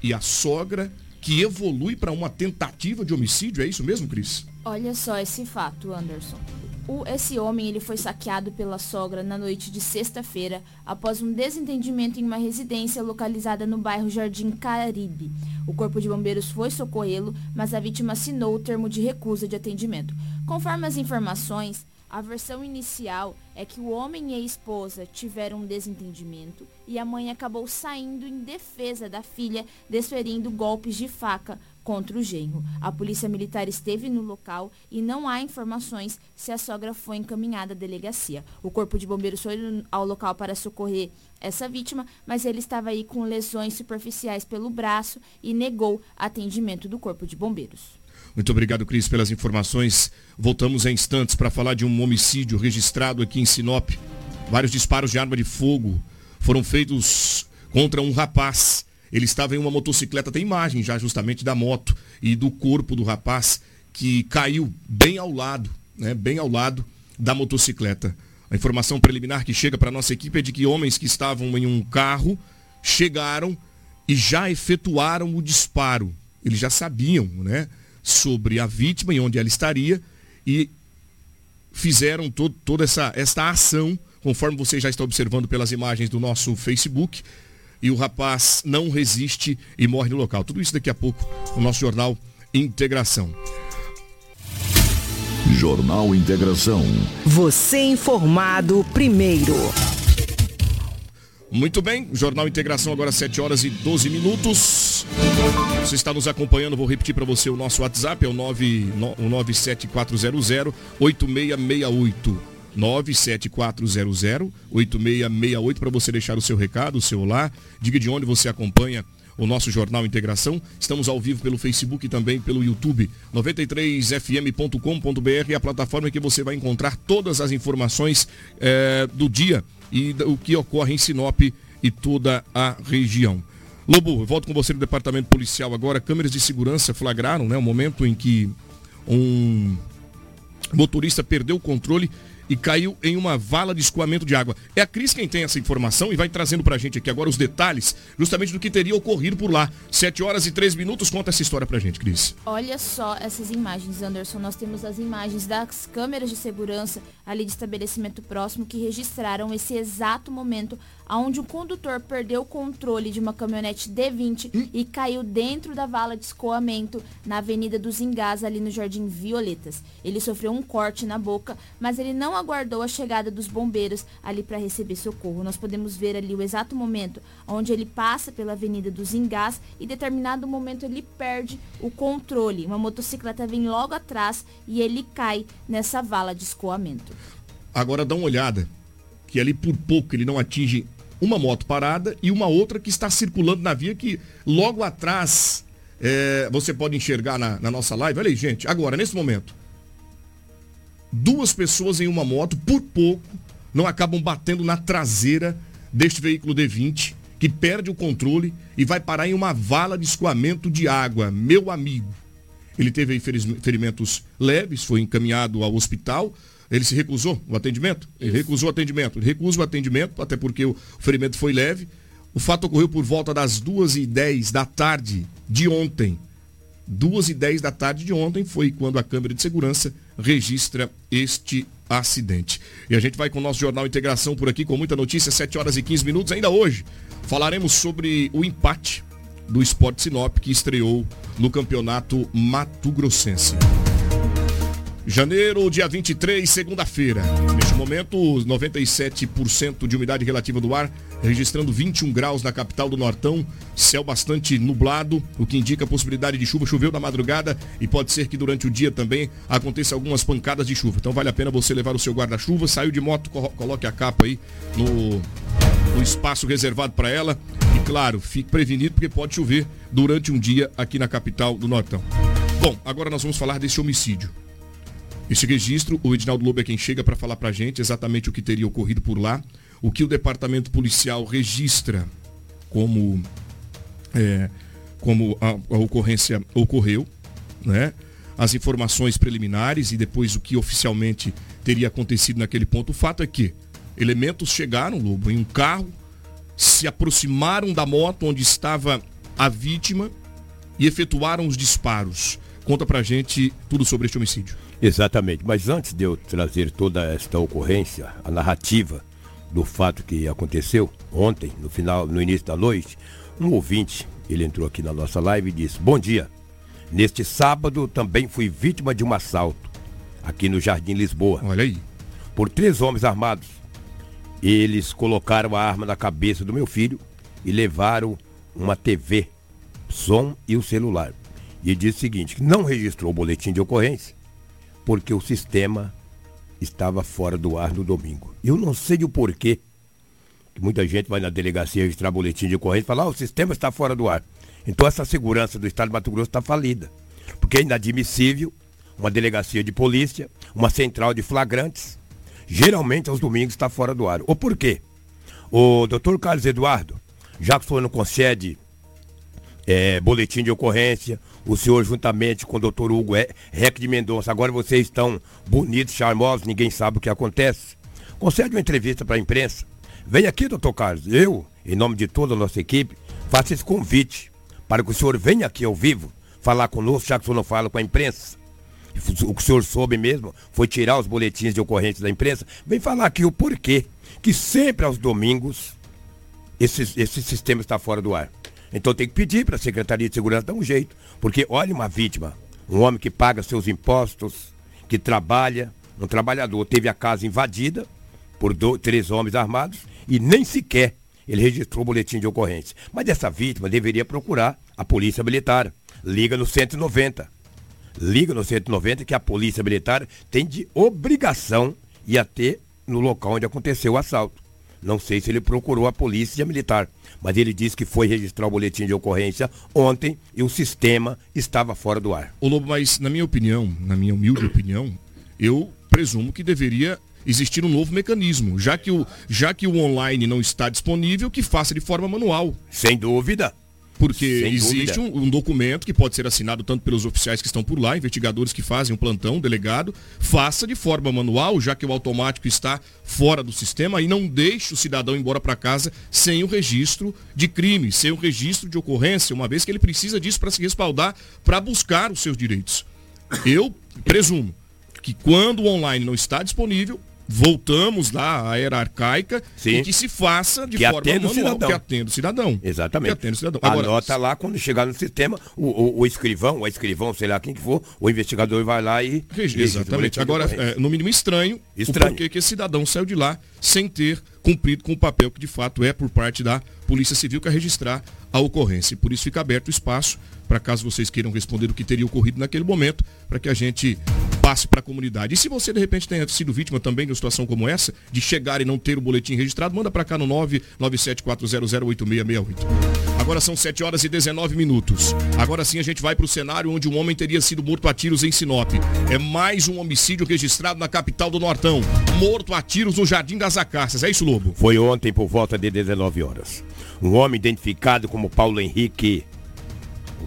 e a sogra que evolui para uma tentativa de homicídio. É isso mesmo, Cris? Olha só esse fato, Anderson. O, esse homem ele foi saqueado pela sogra na noite de sexta-feira após um desentendimento em uma residência localizada no bairro Jardim Caribe. O corpo de bombeiros foi socorrê-lo, mas a vítima assinou o termo de recusa de atendimento. Conforme as informações, a versão inicial é que o homem e a esposa tiveram um desentendimento e a mãe acabou saindo em defesa da filha, desferindo golpes de faca contra o genro. A polícia militar esteve no local e não há informações se a sogra foi encaminhada à delegacia. O corpo de bombeiros foi ao local para socorrer essa vítima, mas ele estava aí com lesões superficiais pelo braço e negou atendimento do corpo de bombeiros. Muito obrigado, Cris, pelas informações. Voltamos em instantes para falar de um homicídio registrado aqui em Sinop. Vários disparos de arma de fogo foram feitos contra um rapaz. Ele estava em uma motocicleta, tem imagem já justamente da moto e do corpo do rapaz que caiu bem ao lado, né, bem ao lado da motocicleta. A informação preliminar que chega para nossa equipe é de que homens que estavam em um carro chegaram e já efetuaram o disparo. Eles já sabiam, né? Sobre a vítima e onde ela estaria e fizeram todo, toda essa, esta ação, conforme você já está observando pelas imagens do nosso Facebook. E o rapaz não resiste e morre no local. Tudo isso daqui a pouco no nosso jornal Integração. Jornal Integração. Você informado primeiro. Muito bem, Jornal Integração agora 7 horas e 12 minutos. Você está nos acompanhando, vou repetir para você o nosso WhatsApp, é o, 9, o 97400 8668. 97400 8668 para você deixar o seu recado, o seu olá. Diga de onde você acompanha o nosso Jornal Integração. Estamos ao vivo pelo Facebook e também pelo YouTube. 93fm.com.br é a plataforma que você vai encontrar todas as informações é, do dia e o que ocorre em Sinop e toda a região. Lobo, eu volto com você no departamento policial agora. Câmeras de segurança flagraram né, o momento em que um motorista perdeu o controle e caiu em uma vala de escoamento de água. É a Cris quem tem essa informação e vai trazendo pra gente aqui agora os detalhes justamente do que teria ocorrido por lá. Sete horas e três minutos, conta essa história pra gente, Cris. Olha só essas imagens, Anderson. Nós temos as imagens das câmeras de segurança ali de estabelecimento próximo que registraram esse exato momento onde o condutor perdeu o controle de uma caminhonete D20 hum? e caiu dentro da vala de escoamento na Avenida dos Engás, ali no Jardim Violetas. Ele sofreu um corte na boca, mas ele não aguardou a chegada dos bombeiros ali para receber socorro. Nós podemos ver ali o exato momento onde ele passa pela Avenida dos Engás e determinado momento ele perde o controle. Uma motocicleta vem logo atrás e ele cai nessa vala de escoamento. Agora dá uma olhada que ali por pouco ele não atinge uma moto parada e uma outra que está circulando na via que logo atrás é, você pode enxergar na, na nossa live. Olha aí, gente, agora, nesse momento, duas pessoas em uma moto, por pouco, não acabam batendo na traseira deste veículo D20, que perde o controle e vai parar em uma vala de escoamento de água. Meu amigo. Ele teve ferimentos leves, foi encaminhado ao hospital, ele se recusou o atendimento? Ele recusou o atendimento. Ele recusa o atendimento, até porque o ferimento foi leve. O fato ocorreu por volta das 2h10 da tarde de ontem. 2h10 da tarde de ontem foi quando a câmera de segurança registra este acidente. E a gente vai com o nosso Jornal Integração por aqui com muita notícia, 7 horas e 15 minutos. Ainda hoje falaremos sobre o empate do Sport Sinop que estreou no campeonato Mato Grossense. Janeiro, dia 23, segunda-feira. Neste momento, 97% de umidade relativa do ar, registrando 21 graus na capital do Nortão, céu bastante nublado, o que indica a possibilidade de chuva. Choveu na madrugada e pode ser que durante o dia também aconteça algumas pancadas de chuva. Então vale a pena você levar o seu guarda-chuva, saiu de moto, coloque a capa aí no, no espaço reservado para ela. E claro, fique prevenido porque pode chover durante um dia aqui na capital do Nortão. Bom, agora nós vamos falar desse homicídio. Esse registro, o Edinaldo Lobo é quem chega para falar para a gente exatamente o que teria ocorrido por lá, o que o departamento policial registra como, é, como a, a ocorrência ocorreu, né? as informações preliminares e depois o que oficialmente teria acontecido naquele ponto. O fato é que elementos chegaram, Lobo, em um carro, se aproximaram da moto onde estava a vítima e efetuaram os disparos. Conta pra gente tudo sobre este homicídio. Exatamente, mas antes de eu trazer toda esta ocorrência, a narrativa do fato que aconteceu ontem, no final, no início da noite, um ouvinte, ele entrou aqui na nossa live e disse: "Bom dia. Neste sábado também fui vítima de um assalto aqui no Jardim Lisboa. Olha aí. Por três homens armados. Eles colocaram a arma na cabeça do meu filho e levaram uma TV, som e o celular. E disse o seguinte: não registrou o boletim de ocorrência porque o sistema estava fora do ar no domingo. Eu não sei o porquê. Muita gente vai na delegacia registrar boletim de ocorrência e fala, ah, o sistema está fora do ar. Então essa segurança do Estado de Mato Grosso está falida. Porque é inadmissível uma delegacia de polícia, uma central de flagrantes, geralmente aos domingos está fora do ar. Ou por quê? O doutor Carlos Eduardo, já que o senhor não concede é, boletim de ocorrência, o senhor juntamente com o doutor Hugo Rec de Mendonça, agora vocês estão bonitos, charmosos, ninguém sabe o que acontece. Concede uma entrevista para a imprensa. Vem aqui, doutor Carlos, eu, em nome de toda a nossa equipe, faço esse convite para que o senhor venha aqui ao vivo falar conosco, já que o senhor não fala com a imprensa. O que o senhor soube mesmo foi tirar os boletins de ocorrência da imprensa. Vem falar aqui o porquê que sempre aos domingos esse, esse sistema está fora do ar. Então tem que pedir para a Secretaria de Segurança dar um jeito. Porque olha uma vítima, um homem que paga seus impostos, que trabalha, um trabalhador, teve a casa invadida por dois, três homens armados e nem sequer ele registrou o boletim de ocorrência. Mas essa vítima deveria procurar a Polícia Militar. Liga no 190. Liga no 190 que a Polícia Militar tem de obrigação ir até no local onde aconteceu o assalto. Não sei se ele procurou a Polícia Militar mas ele disse que foi registrar o boletim de ocorrência ontem e o sistema estava fora do ar. Ô Lobo, mas na minha opinião, na minha humilde opinião, eu presumo que deveria existir um novo mecanismo, já que o, já que o online não está disponível, que faça de forma manual. Sem dúvida. Porque existe um, um, documento que pode ser assinado tanto pelos oficiais que estão por lá, investigadores que fazem um plantão, delegado, faça de forma manual, já que o automático está fora do sistema, e não deixe o cidadão embora para casa sem o registro de crime, sem o registro de ocorrência, uma vez que ele precisa disso para se respaldar, para buscar os seus direitos. Eu presumo que quando o online não está disponível, voltamos lá à era arcaica Sim. e que se faça de que forma atenda manual, o cidadão. que atenda o cidadão. Exatamente. Que atenda o cidadão. Agora, Anota lá, quando chegar no sistema, o, o, o escrivão, o escrivão, sei lá quem que for, o investigador vai lá e... Exatamente. Agora, é, no mínimo estranho, estranho. o porquê que esse cidadão saiu de lá sem ter cumprido com o papel que de fato é por parte da Polícia Civil que é registrar a ocorrência. E por isso fica aberto o espaço para caso vocês queiram responder o que teria ocorrido naquele momento, para que a gente passe para a comunidade. E se você de repente tenha sido vítima também de uma situação como essa, de chegar e não ter o boletim registrado, manda para cá no 997408668. Agora são 7 horas e 19 minutos. Agora sim a gente vai para o cenário onde um homem teria sido morto a tiros em Sinop. É mais um homicídio registrado na capital do Nortão. Morto a tiros no Jardim das Acácias. É isso, Lobo? Foi ontem por volta de 19 horas. Um homem identificado como Paulo Henrique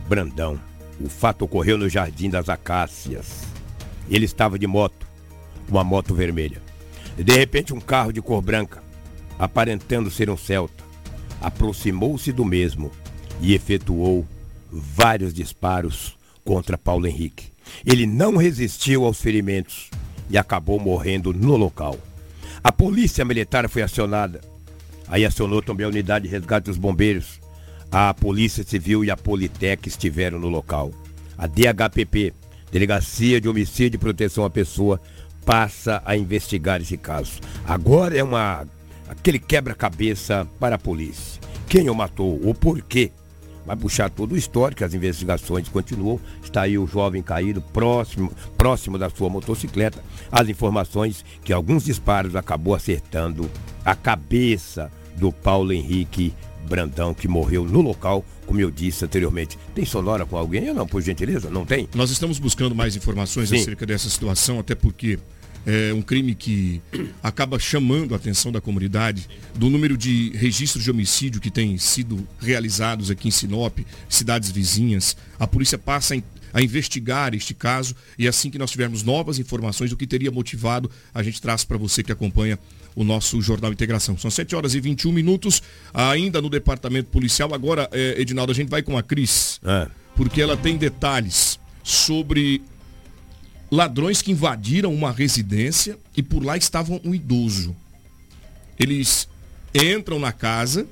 Brandão. O fato ocorreu no Jardim das Acácias. Ele estava de moto, uma moto vermelha. De repente um carro de cor branca, aparentando ser um Celta, aproximou-se do mesmo e efetuou vários disparos contra Paulo Henrique. Ele não resistiu aos ferimentos e acabou morrendo no local. A polícia militar foi acionada. Aí acionou também a unidade de resgate dos bombeiros. A Polícia Civil e a Politec estiveram no local. A DHPP, Delegacia de Homicídio e Proteção à Pessoa, passa a investigar esse caso. Agora é uma aquele quebra-cabeça para a polícia. Quem o matou, o porquê vai puxar todo o histórico, as investigações continuam. Está aí o jovem caído próximo, próximo da sua motocicleta. As informações que alguns disparos acabou acertando a cabeça do Paulo Henrique Brandão, que morreu no local, como eu disse anteriormente. Tem sonora com alguém ou não, por gentileza? Não tem? Nós estamos buscando mais informações Sim. acerca dessa situação, até porque é um crime que acaba chamando a atenção da comunidade, do número de registros de homicídio que têm sido realizados aqui em Sinop, cidades vizinhas. A polícia passa a investigar este caso e assim que nós tivermos novas informações do que teria motivado, a gente traz para você que acompanha o nosso Jornal Integração. São 7 horas e 21 minutos, ainda no departamento policial. Agora, é, Edinaldo, a gente vai com a Cris, é. porque ela tem detalhes sobre ladrões que invadiram uma residência e por lá estavam um idoso. Eles entram na casa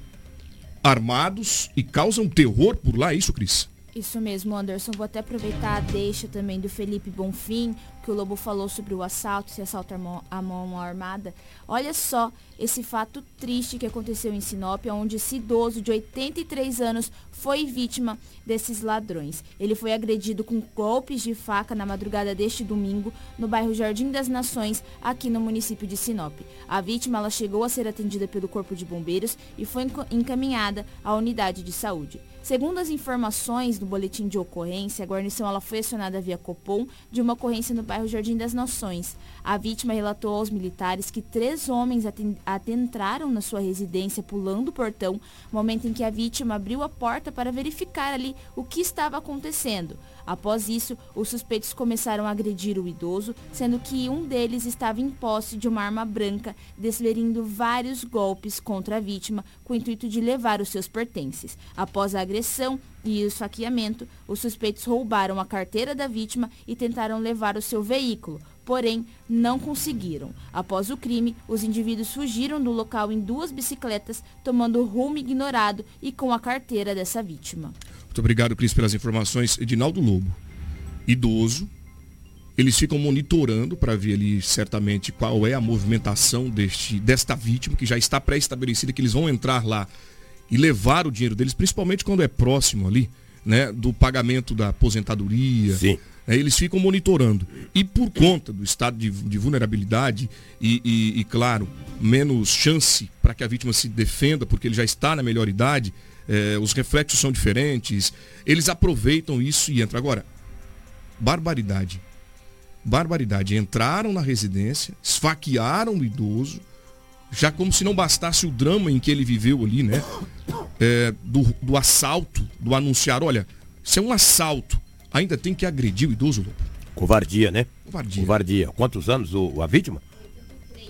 armados e causam terror por lá, é isso, Cris? Isso mesmo, Anderson. Vou até aproveitar a deixa também do Felipe Bonfim, que o Lobo falou sobre o assalto, se assalto a mão armada. Olha só esse fato triste que aconteceu em Sinop, onde esse idoso de 83 anos foi vítima desses ladrões. Ele foi agredido com golpes de faca na madrugada deste domingo no bairro Jardim das Nações, aqui no município de Sinop. A vítima ela chegou a ser atendida pelo Corpo de Bombeiros e foi encaminhada à unidade de saúde. Segundo as informações do boletim de ocorrência, a guarnição ela foi acionada via Copom de uma ocorrência no bairro Jardim das Nações. A vítima relatou aos militares que três homens adentraram na sua residência pulando o portão, momento em que a vítima abriu a porta para verificar ali o que estava acontecendo. Após isso, os suspeitos começaram a agredir o idoso, sendo que um deles estava em posse de uma arma branca, desferindo vários golpes contra a vítima com o intuito de levar os seus pertences. Após a agressão, e o esfaqueamento, os suspeitos roubaram a carteira da vítima e tentaram levar o seu veículo, porém não conseguiram. Após o crime, os indivíduos fugiram do local em duas bicicletas, tomando rumo ignorado e com a carteira dessa vítima. Muito obrigado, Cris, pelas informações. Edinaldo Lobo, idoso, eles ficam monitorando para ver ali certamente qual é a movimentação deste, desta vítima, que já está pré-estabelecida, que eles vão entrar lá e levar o dinheiro deles, principalmente quando é próximo ali, né, do pagamento da aposentadoria. Sim. É, eles ficam monitorando. E por conta do estado de, de vulnerabilidade e, e, e, claro, menos chance para que a vítima se defenda, porque ele já está na melhor idade, é, os reflexos são diferentes, eles aproveitam isso e entram. Agora, barbaridade. Barbaridade. Entraram na residência, esfaquearam o idoso, já como se não bastasse o drama em que ele viveu ali, né? É, do, do assalto, do anunciar, olha, isso é um assalto, ainda tem que agredir o idoso, Covardia, né? Covardia. Covardia. Quantos anos o, a vítima?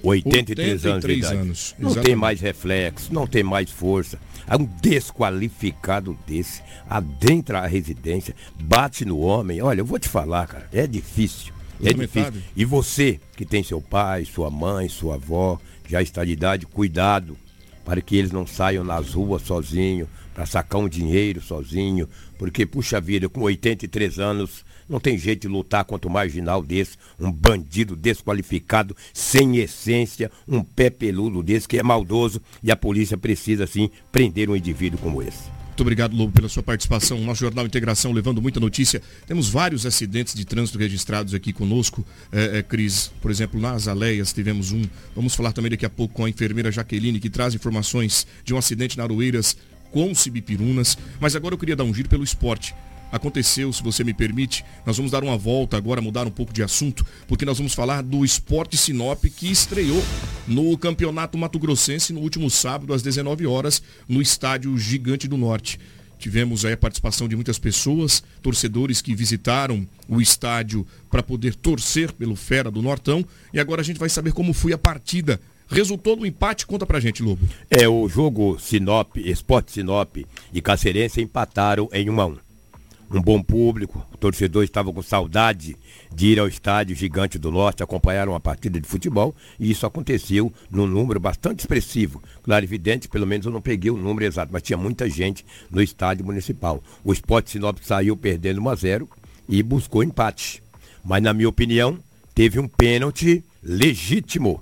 83, 83 anos de idade. Anos, não tem mais reflexo, não tem mais força. É um desqualificado desse, adentra a residência, bate no homem. Olha, eu vou te falar, cara, é difícil. É difícil. E você, que tem seu pai, sua mãe, sua avó, já está de idade, cuidado para que eles não saiam nas ruas sozinhos, para sacar um dinheiro sozinho, porque, puxa vida, com 83 anos, não tem jeito de lutar contra um marginal desse, um bandido desqualificado, sem essência, um pé peludo desse que é maldoso e a polícia precisa, sim, prender um indivíduo como esse. Muito obrigado, Lobo, pela sua participação. Nosso Jornal Integração levando muita notícia. Temos vários acidentes de trânsito registrados aqui conosco, é, é, Cris. Por exemplo, nas Aleias tivemos um. Vamos falar também daqui a pouco com a enfermeira Jaqueline, que traz informações de um acidente na Aroeiras com Cibipirunas. Mas agora eu queria dar um giro pelo esporte aconteceu, se você me permite. Nós vamos dar uma volta agora, mudar um pouco de assunto, porque nós vamos falar do Esporte Sinop que estreou no Campeonato Mato Grossense no último sábado às 19 horas no estádio Gigante do Norte. Tivemos aí a participação de muitas pessoas, torcedores que visitaram o estádio para poder torcer pelo Fera do Nortão. E agora a gente vai saber como foi a partida resultou no empate. Conta pra gente, Lobo. É, o jogo Sinop, Esporte Sinop e Cacerense empataram em 1 a 1 um bom público, o torcedor estava com saudade de ir ao estádio Gigante do Norte acompanhar uma partida de futebol e isso aconteceu num número bastante expressivo. Claro, evidente, pelo menos eu não peguei o número exato, mas tinha muita gente no estádio municipal. O Esporte Sinop saiu perdendo 1 a 0 e buscou empate. Mas na minha opinião, teve um pênalti legítimo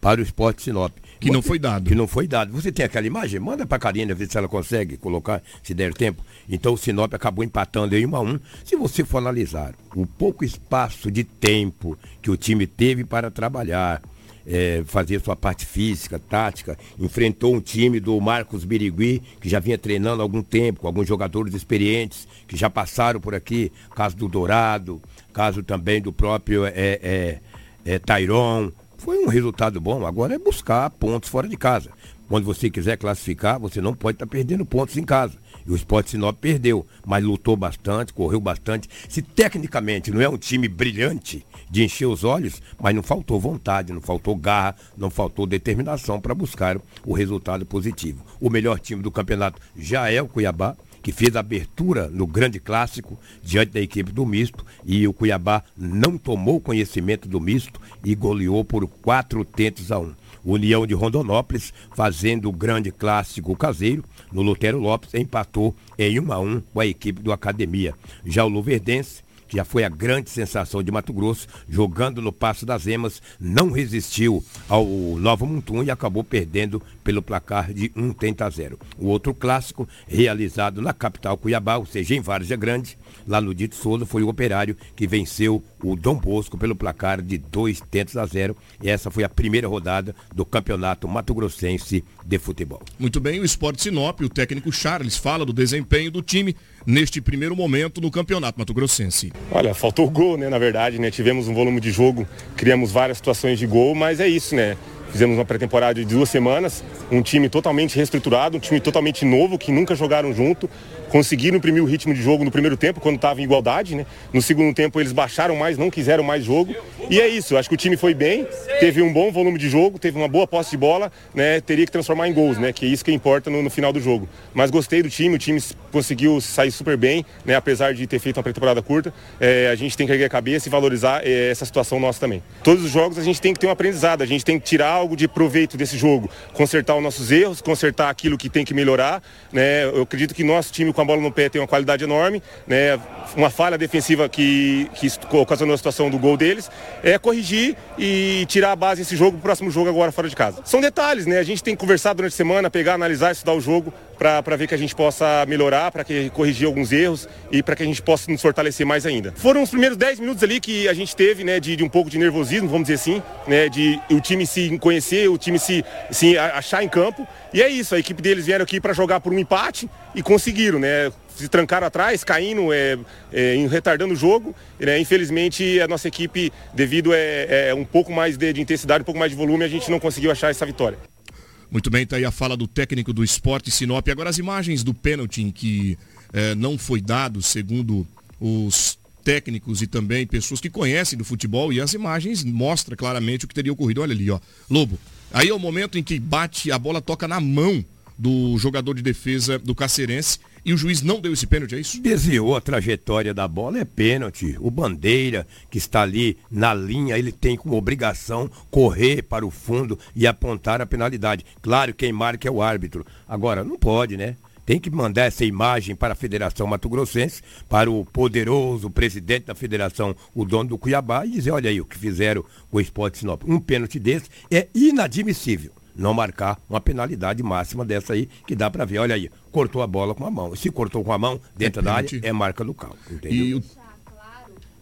para o Esporte Sinop. Que não foi dado. Que não foi dado. Você tem aquela imagem? Manda para a Karina ver se ela consegue colocar, se der tempo. Então o Sinop acabou empatando em 1 a 1. Se você for analisar o pouco espaço de tempo que o time teve para trabalhar, é, fazer sua parte física, tática, enfrentou um time do Marcos Birigui, que já vinha treinando há algum tempo, com alguns jogadores experientes, que já passaram por aqui, caso do Dourado, caso também do próprio é, é, é, Tairon. Foi um resultado bom, agora é buscar pontos fora de casa. Quando você quiser classificar, você não pode estar tá perdendo pontos em casa. E o Sport Sinop perdeu, mas lutou bastante, correu bastante. Se tecnicamente não é um time brilhante de encher os olhos, mas não faltou vontade, não faltou garra, não faltou determinação para buscar o resultado positivo. O melhor time do campeonato já é o Cuiabá, que fez a abertura no grande clássico diante da equipe do misto e o Cuiabá não tomou conhecimento do misto e goleou por quatro tentos a um. União de Rondonópolis, fazendo o grande clássico caseiro, no Lutero Lopes, empatou em 1 a 1 com a equipe do Academia. Já o Luverdense que já foi a grande sensação de Mato Grosso, jogando no Passo das Emas, não resistiu ao Novo Mutum e acabou perdendo pelo placar de 1 tenta a 0. O outro clássico, realizado na capital Cuiabá, ou seja, em Várzea Grande, lá no Dito Souza, foi o Operário que venceu o Dom Bosco pelo placar de 2 tentos a 0. E essa foi a primeira rodada do Campeonato Mato Grossense de Futebol. Muito bem, o Esporte Sinop, o técnico Charles fala do desempenho do time neste primeiro momento no Campeonato Mato Grossense. Olha, faltou gol, né, na verdade, né? Tivemos um volume de jogo, criamos várias situações de gol, mas é isso, né? Fizemos uma pré-temporada de duas semanas, um time totalmente reestruturado, um time totalmente novo, que nunca jogaram junto, conseguiram imprimir o ritmo de jogo no primeiro tempo, quando estava em igualdade, né? No segundo tempo eles baixaram mais, não quiseram mais jogo. E é isso, acho que o time foi bem, teve um bom volume de jogo, teve uma boa posse de bola, né? Teria que transformar em gols, né? Que é isso que importa no, no final do jogo. Mas gostei do time, o time conseguiu sair super bem, né? Apesar de ter feito uma pré-temporada curta, é, a gente tem que erguer a cabeça e valorizar é, essa situação nossa também. Todos os jogos a gente tem que ter um aprendizado, a gente tem que tirar algo de proveito desse jogo, consertar os nossos erros, consertar aquilo que tem que melhorar, né? Eu acredito que nosso time com a bola no pé tem uma qualidade enorme, né? Uma falha defensiva que, que ocasionou a situação do gol deles, é corrigir e tirar a base desse jogo o próximo jogo agora fora de casa. São detalhes, né? A gente tem que conversar durante a semana, pegar, analisar, estudar o jogo para ver que a gente possa melhorar, para que corrigir alguns erros e para que a gente possa nos fortalecer mais ainda. Foram os primeiros 10 minutos ali que a gente teve, né, de, de, um pouco de nervosismo, vamos dizer assim, né, de o time se conhecer, o time se, se achar em campo. E é isso, a equipe deles vieram aqui para jogar por um empate e conseguiram, né? Se trancaram atrás, caindo, é, é, retardando o jogo. Né? Infelizmente, a nossa equipe, devido a é, é, um pouco mais de, de intensidade, um pouco mais de volume, a gente não conseguiu achar essa vitória. Muito bem, está aí a fala do técnico do esporte Sinop. Agora as imagens do pênalti que eh, não foi dado, segundo os técnicos e também pessoas que conhecem do futebol, e as imagens mostram claramente o que teria ocorrido. Olha ali, ó. Lobo. Aí é o momento em que bate, a bola toca na mão do jogador de defesa do Cacerense e o juiz não deu esse pênalti, é isso? Desviou a trajetória da bola, é pênalti. O Bandeira, que está ali na linha, ele tem como obrigação correr para o fundo e apontar a penalidade. Claro, quem marca é o árbitro. Agora, não pode, né? tem que mandar essa imagem para a Federação Mato Grossense, para o poderoso presidente da federação, o dono do Cuiabá, e dizer, olha aí o que fizeram o Esporte Sinop. Um pênalti desse é inadmissível não marcar uma penalidade máxima dessa aí, que dá para ver. Olha aí, cortou a bola com a mão. Se cortou com a mão, dentro é da área, é marca do carro. Entendeu? E o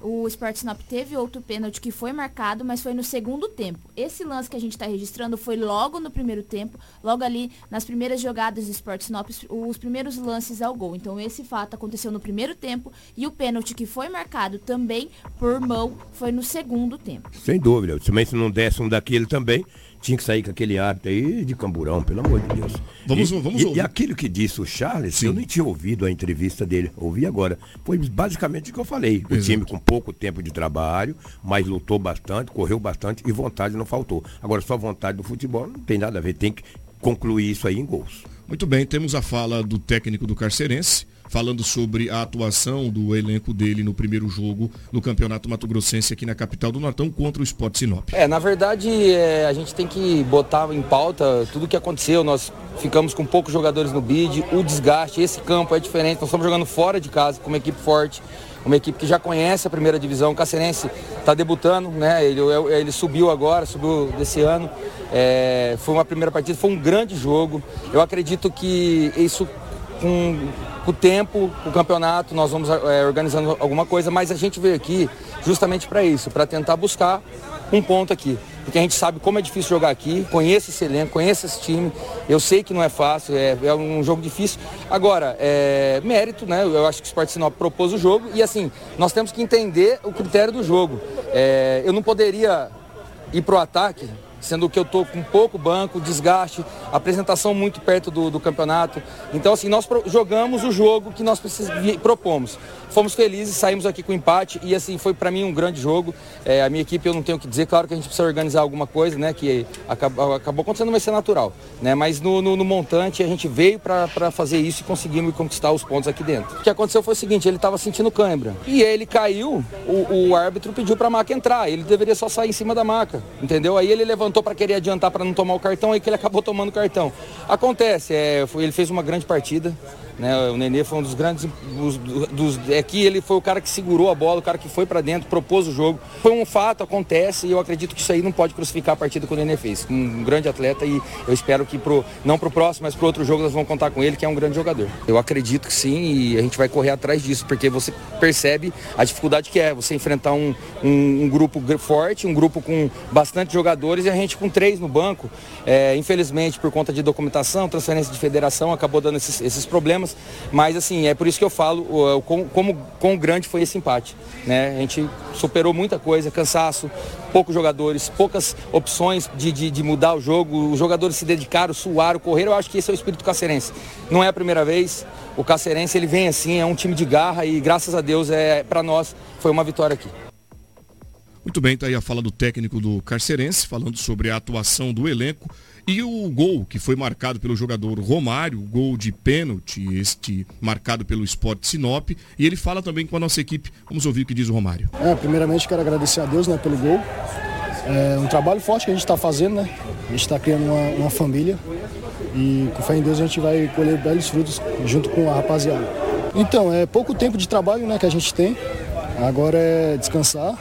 o Sport Sinop teve outro pênalti que foi marcado, mas foi no segundo tempo. Esse lance que a gente está registrando foi logo no primeiro tempo, logo ali nas primeiras jogadas do Sport Sinop, os primeiros lances ao gol. Então esse fato aconteceu no primeiro tempo e o pênalti que foi marcado também por mão foi no segundo tempo. Sem dúvida. Também se não desse um daquele também, tinha que sair com aquele arte aí de camburão, pelo amor de Deus. Vamos, e, vamos e, ouvir. e aquilo que disse o Charles, Sim. eu nem tinha ouvido a entrevista dele, ouvi agora. Foi basicamente o que eu falei. O Exato. time com pouco tempo de trabalho, mas lutou bastante, correu bastante e vontade não faltou. Agora, só vontade do futebol não tem nada a ver, tem que concluir isso aí em gols. Muito bem, temos a fala do técnico do Carcerense, falando sobre a atuação do elenco dele no primeiro jogo no Campeonato Mato Grossense aqui na capital do Nortão contra o Sport Sinop. É, na verdade, é, a gente tem que botar em pauta tudo o que aconteceu. Nós ficamos com poucos jogadores no bid, o desgaste, esse campo é diferente. Nós estamos jogando fora de casa com uma equipe forte, uma equipe que já conhece a primeira divisão. O Cacerense está debutando, né? Ele, ele subiu agora, subiu desse ano. É, foi uma primeira partida, foi um grande jogo. Eu acredito que isso com, com o tempo, com o campeonato, nós vamos é, organizando alguma coisa, mas a gente veio aqui justamente para isso, para tentar buscar um ponto aqui. Porque a gente sabe como é difícil jogar aqui, conheço esse elenco, conheço esse time, eu sei que não é fácil, é, é um jogo difícil. Agora, é mérito, né? Eu acho que o Sport Sinop propôs o jogo e assim, nós temos que entender o critério do jogo. É, eu não poderia ir pro ataque sendo que eu estou com pouco banco, desgaste, apresentação muito perto do, do campeonato. Então, assim, nós jogamos o jogo que nós propomos. Fomos felizes, saímos aqui com empate e, assim, foi para mim um grande jogo. É, a minha equipe, eu não tenho o que dizer, claro que a gente precisa organizar alguma coisa, né, que acabou, acabou acontecendo, vai ser natural. Né, mas no, no, no montante, a gente veio para fazer isso e conseguimos conquistar os pontos aqui dentro. O que aconteceu foi o seguinte, ele estava sentindo cãibra e ele caiu, o, o árbitro pediu para a maca entrar, ele deveria só sair em cima da maca, entendeu? Aí ele levantou levantou para querer adiantar para não tomar o cartão, aí que ele acabou tomando o cartão. Acontece, é, ele fez uma grande partida. Né? O Nenê foi um dos grandes. Dos, dos, é que ele foi o cara que segurou a bola, o cara que foi para dentro, propôs o jogo. Foi um fato, acontece, e eu acredito que isso aí não pode crucificar a partida que o Nenê fez. Um grande atleta e eu espero que pro, não pro próximo, mas pro outro jogo nós vamos contar com ele, que é um grande jogador. Eu acredito que sim, e a gente vai correr atrás disso, porque você percebe a dificuldade que é você enfrentar um, um, um grupo forte, um grupo com bastante jogadores e a gente com três no banco. É, infelizmente, por conta de documentação, transferência de federação, acabou dando esses, esses problemas. Mas assim, é por isso que eu falo o, o, como quão grande foi esse empate. Né? A gente superou muita coisa, cansaço, poucos jogadores, poucas opções de, de, de, mudar o jogo. Os jogadores se dedicaram, suaram, correram. Eu acho que esse é o espírito cacerense. Não é a primeira vez. O cacerense ele vem assim, é um time de garra e graças a Deus é para nós foi uma vitória aqui. Muito bem, tá aí a fala do técnico do Carcerense, falando sobre a atuação do elenco e o gol que foi marcado pelo jogador Romário, gol de pênalti, este marcado pelo Sport Sinop. E ele fala também com a nossa equipe. Vamos ouvir o que diz o Romário. É, primeiramente quero agradecer a Deus né, pelo gol. É um trabalho forte que a gente está fazendo, né? A gente está criando uma, uma família e com fé em Deus a gente vai colher belos frutos junto com a rapaziada. Então, é pouco tempo de trabalho né, que a gente tem. Agora é descansar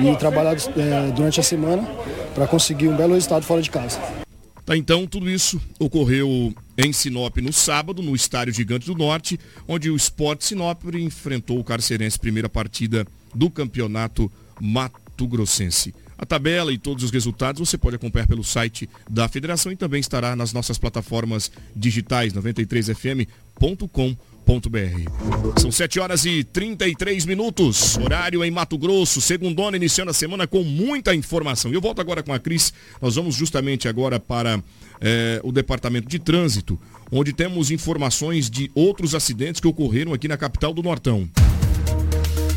e trabalhar é, durante a semana para conseguir um belo resultado fora de casa. Tá, então, tudo isso ocorreu em Sinop no sábado, no Estádio Gigante do Norte, onde o Sport Sinop enfrentou o Carcerense, primeira partida do campeonato Mato Grossense. A tabela e todos os resultados você pode acompanhar pelo site da federação e também estará nas nossas plataformas digitais 93fm.com.br. São 7 horas e 33 minutos, horário em Mato Grosso, segundona iniciando a semana com muita informação. E eu volto agora com a Cris, nós vamos justamente agora para eh, o departamento de trânsito, onde temos informações de outros acidentes que ocorreram aqui na capital do Nortão.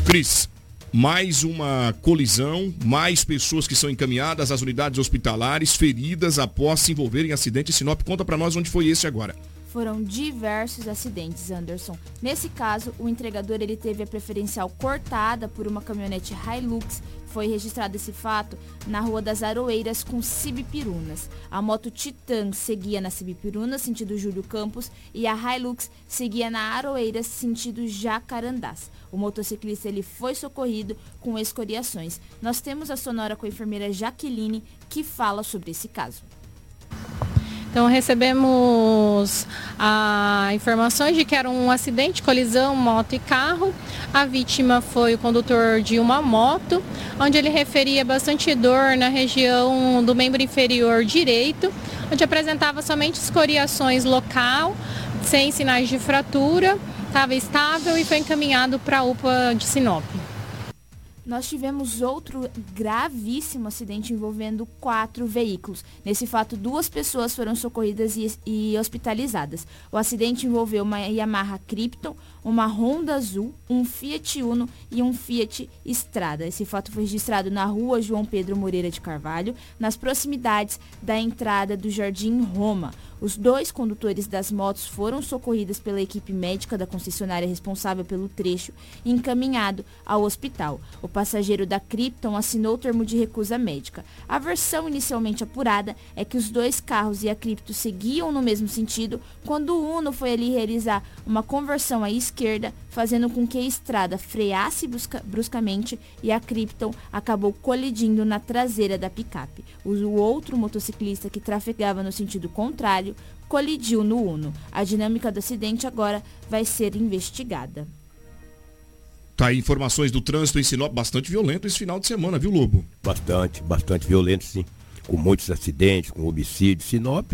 Cris, mais uma colisão, mais pessoas que são encaminhadas às unidades hospitalares, feridas após se envolverem em acidente. Sinop, conta para nós onde foi esse agora. Foram diversos acidentes, Anderson. Nesse caso, o entregador ele teve a preferencial cortada por uma caminhonete Hilux. Foi registrado esse fato na Rua das Aroeiras com Cibipirunas. A moto Titan seguia na Cibipirunas, sentido Júlio Campos, e a Hilux seguia na Aroeiras, sentido Jacarandás. O motociclista ele foi socorrido com escoriações. Nós temos a sonora com a enfermeira Jaqueline que fala sobre esse caso. Então recebemos a informações de que era um acidente, colisão, moto e carro. A vítima foi o condutor de uma moto, onde ele referia bastante dor na região do membro inferior direito, onde apresentava somente escoriações local, sem sinais de fratura, estava estável e foi encaminhado para a UPA de Sinop. Nós tivemos outro gravíssimo acidente envolvendo quatro veículos. Nesse fato, duas pessoas foram socorridas e, e hospitalizadas. O acidente envolveu uma Yamaha Krypton, uma Honda Azul, um Fiat Uno e um Fiat Strada. Esse fato foi registrado na rua João Pedro Moreira de Carvalho, nas proximidades da entrada do Jardim Roma. Os dois condutores das motos foram socorridos pela equipe médica da concessionária responsável pelo trecho e encaminhado ao hospital. O passageiro da Krypton assinou o termo de recusa médica. A versão inicialmente apurada é que os dois carros e a Krypton seguiam no mesmo sentido quando o Uno foi ali realizar uma conversão à esquerda, fazendo com que a estrada freasse brusca, bruscamente e a Krypton acabou colidindo na traseira da picape. O outro motociclista que trafegava no sentido contrário colidiu no Uno. A dinâmica do acidente agora vai ser investigada. Tá aí informações do trânsito em Sinop bastante violento esse final de semana, viu, Lobo? Bastante, bastante violento, sim. Com muitos acidentes, com homicídios. Sinop,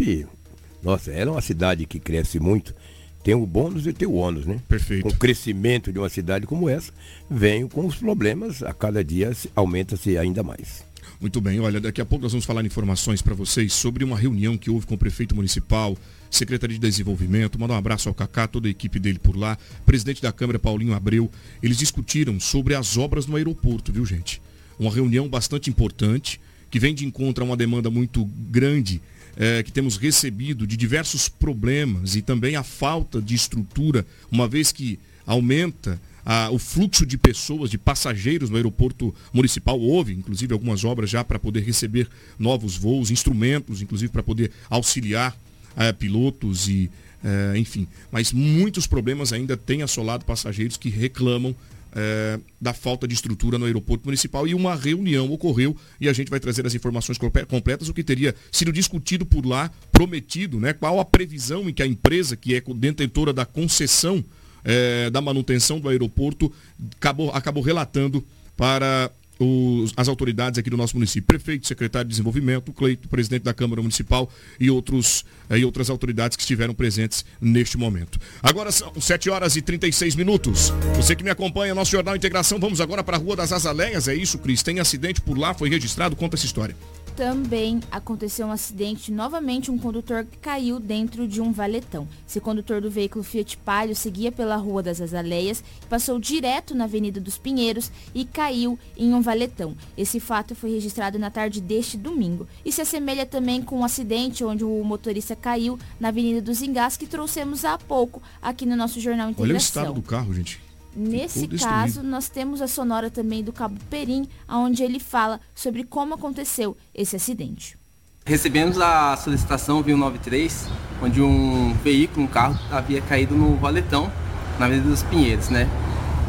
nossa, ela é uma cidade que cresce muito. Tem o bônus e tem o ônus, né? Perfeito. Com o crescimento de uma cidade como essa, vem com os problemas, a cada dia aumenta-se ainda mais. Muito bem, olha, daqui a pouco nós vamos falar informações para vocês sobre uma reunião que houve com o prefeito municipal, Secretaria de Desenvolvimento, mandar um abraço ao Cacá, toda a equipe dele por lá, presidente da Câmara Paulinho Abreu. Eles discutiram sobre as obras no aeroporto, viu gente? Uma reunião bastante importante, que vem de encontro a uma demanda muito grande é, que temos recebido de diversos problemas e também a falta de estrutura, uma vez que aumenta a, o fluxo de pessoas, de passageiros no aeroporto municipal. Houve, inclusive, algumas obras já para poder receber novos voos, instrumentos, inclusive, para poder auxiliar eh, pilotos e, eh, enfim. Mas muitos problemas ainda têm assolado passageiros que reclamam eh, da falta de estrutura no aeroporto municipal e uma reunião ocorreu e a gente vai trazer as informações completas, o que teria sido discutido por lá, prometido, né? Qual a previsão em que a empresa, que é detentora da concessão é, da manutenção do aeroporto acabou, acabou relatando para os, as autoridades aqui do nosso município, prefeito, secretário de desenvolvimento, Cleito, presidente da Câmara Municipal e, outros, é, e outras autoridades que estiveram presentes neste momento. Agora são 7 horas e 36 minutos. Você que me acompanha, nosso Jornal Integração, vamos agora para a Rua das Azaleias, é isso, Cris? Tem acidente por lá, foi registrado, conta essa história também aconteceu um acidente. Novamente, um condutor caiu dentro de um valetão. Esse condutor do veículo Fiat Palio seguia pela Rua das Azaleias, passou direto na Avenida dos Pinheiros e caiu em um valetão. Esse fato foi registrado na tarde deste domingo e se assemelha também com um acidente onde o motorista caiu na Avenida dos Engás que trouxemos há pouco aqui no nosso Jornal Integração. Olha o estado do carro, gente. Nesse caso, nós temos a sonora também do Cabo Perim, onde ele fala sobre como aconteceu esse acidente. Recebemos a solicitação via 93, onde um veículo, um carro, havia caído no valetão, na Avenida dos Pinheiros, né?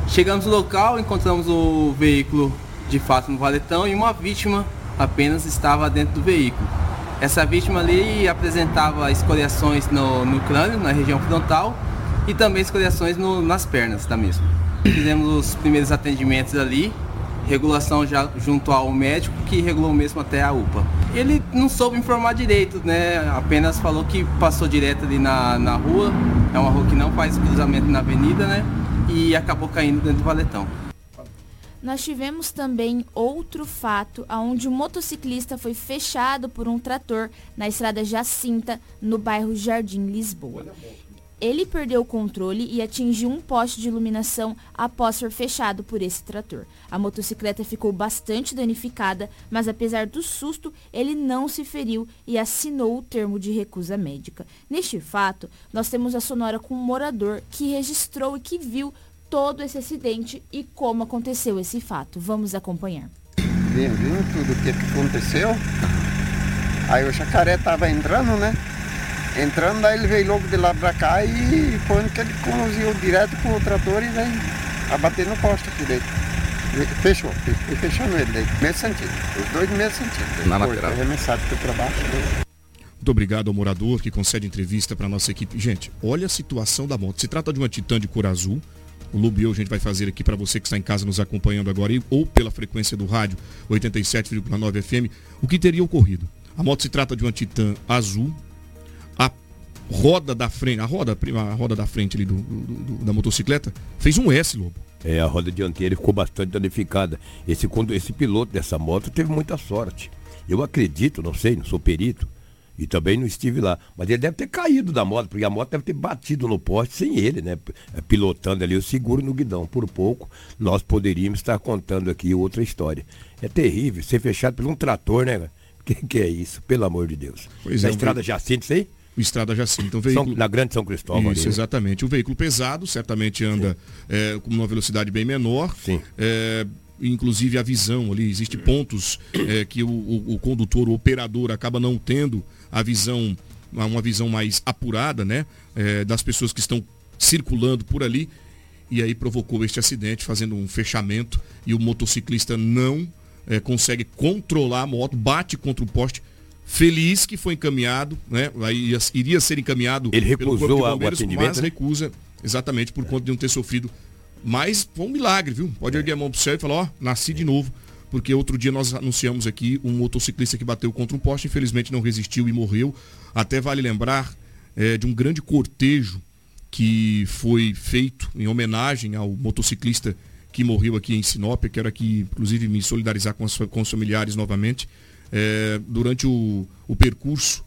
Chegamos no local, encontramos o veículo de fato no valetão e uma vítima apenas estava dentro do veículo. Essa vítima ali apresentava escoriações no, no crânio, na região frontal, e também escoriações no, nas pernas da mesma. Fizemos os primeiros atendimentos ali, regulação já junto ao médico que regulou mesmo até a UPA. Ele não soube informar direito, né? Apenas falou que passou direto ali na, na rua, é uma rua que não faz cruzamento na avenida, né? E acabou caindo dentro do valetão. Nós tivemos também outro fato onde um motociclista foi fechado por um trator na estrada Jacinta, no bairro Jardim Lisboa. Ele perdeu o controle e atingiu um poste de iluminação após ser fechado por esse trator. A motocicleta ficou bastante danificada, mas apesar do susto, ele não se feriu e assinou o termo de recusa médica. Neste fato, nós temos a sonora com um morador que registrou e que viu todo esse acidente e como aconteceu esse fato. Vamos acompanhar. Viu tudo o que aconteceu? Aí o jacaré estava entrando, né? Entrando, daí ele veio logo de lá pra cá e foi que ele conduziu direto com o trator e veio abater no posto aqui dele. Fechou, e fechando ele daí, mesmo sentido. Os dois no mesmo sentido. Na lateral. Arremessado para baixo. Né? Muito obrigado ao morador que concede entrevista para nossa equipe. Gente, olha a situação da moto. Se trata de uma Titan de cor azul. O Lubio a gente vai fazer aqui para você que está em casa nos acompanhando agora ou pela frequência do rádio 87,9 FM. O que teria ocorrido? A moto se trata de uma Titan azul, roda da frente, a roda, a roda da frente ali do, do, do, da motocicleta, fez um S, Lobo. É, a roda dianteira ficou bastante danificada. Esse, quando, esse piloto dessa moto teve muita sorte. Eu acredito, não sei, não sou perito, e também não estive lá. Mas ele deve ter caído da moto, porque a moto deve ter batido no poste sem ele, né? Pilotando ali o seguro no guidão. Por pouco, nós poderíamos estar contando aqui outra história. É terrível ser fechado por um trator, né? [LAUGHS] Que, que é isso, pelo amor de Deus. Pois na é, estrada. Jacinto, isso aí? O Estrada Jacinto. Um veículo... São, na Grande São Cristóvão. Isso, ali, né? exatamente. Um veículo pesado, certamente anda é, com uma velocidade bem menor. Sim. É, inclusive a visão ali, existem pontos é, que o, o, o, condutor, o operador acaba não tendo a visão, uma visão mais apurada, né? Das pessoas que estão circulando por ali. E aí provocou este acidente, fazendo um fechamento e o motociclista não consegue controlar a moto, bate contra o poste. Feliz que foi encaminhado, né? Aí iria ser encaminhado Ele recusou o atendimento, mas recusa exatamente por conta de não ter sofrido mas foi um milagre, viu? Pode erguer a mão pro céu e falar, ó, nasci de novo. Porque outro dia nós anunciamos aqui um motociclista que bateu contra um poste, infelizmente não resistiu e morreu. Até vale lembrar é, de um grande cortejo que foi feito em homenagem ao motociclista que morreu aqui em Sinop. Quero aqui, inclusive, me solidarizar com, as, com os familiares novamente. É, durante o, o percurso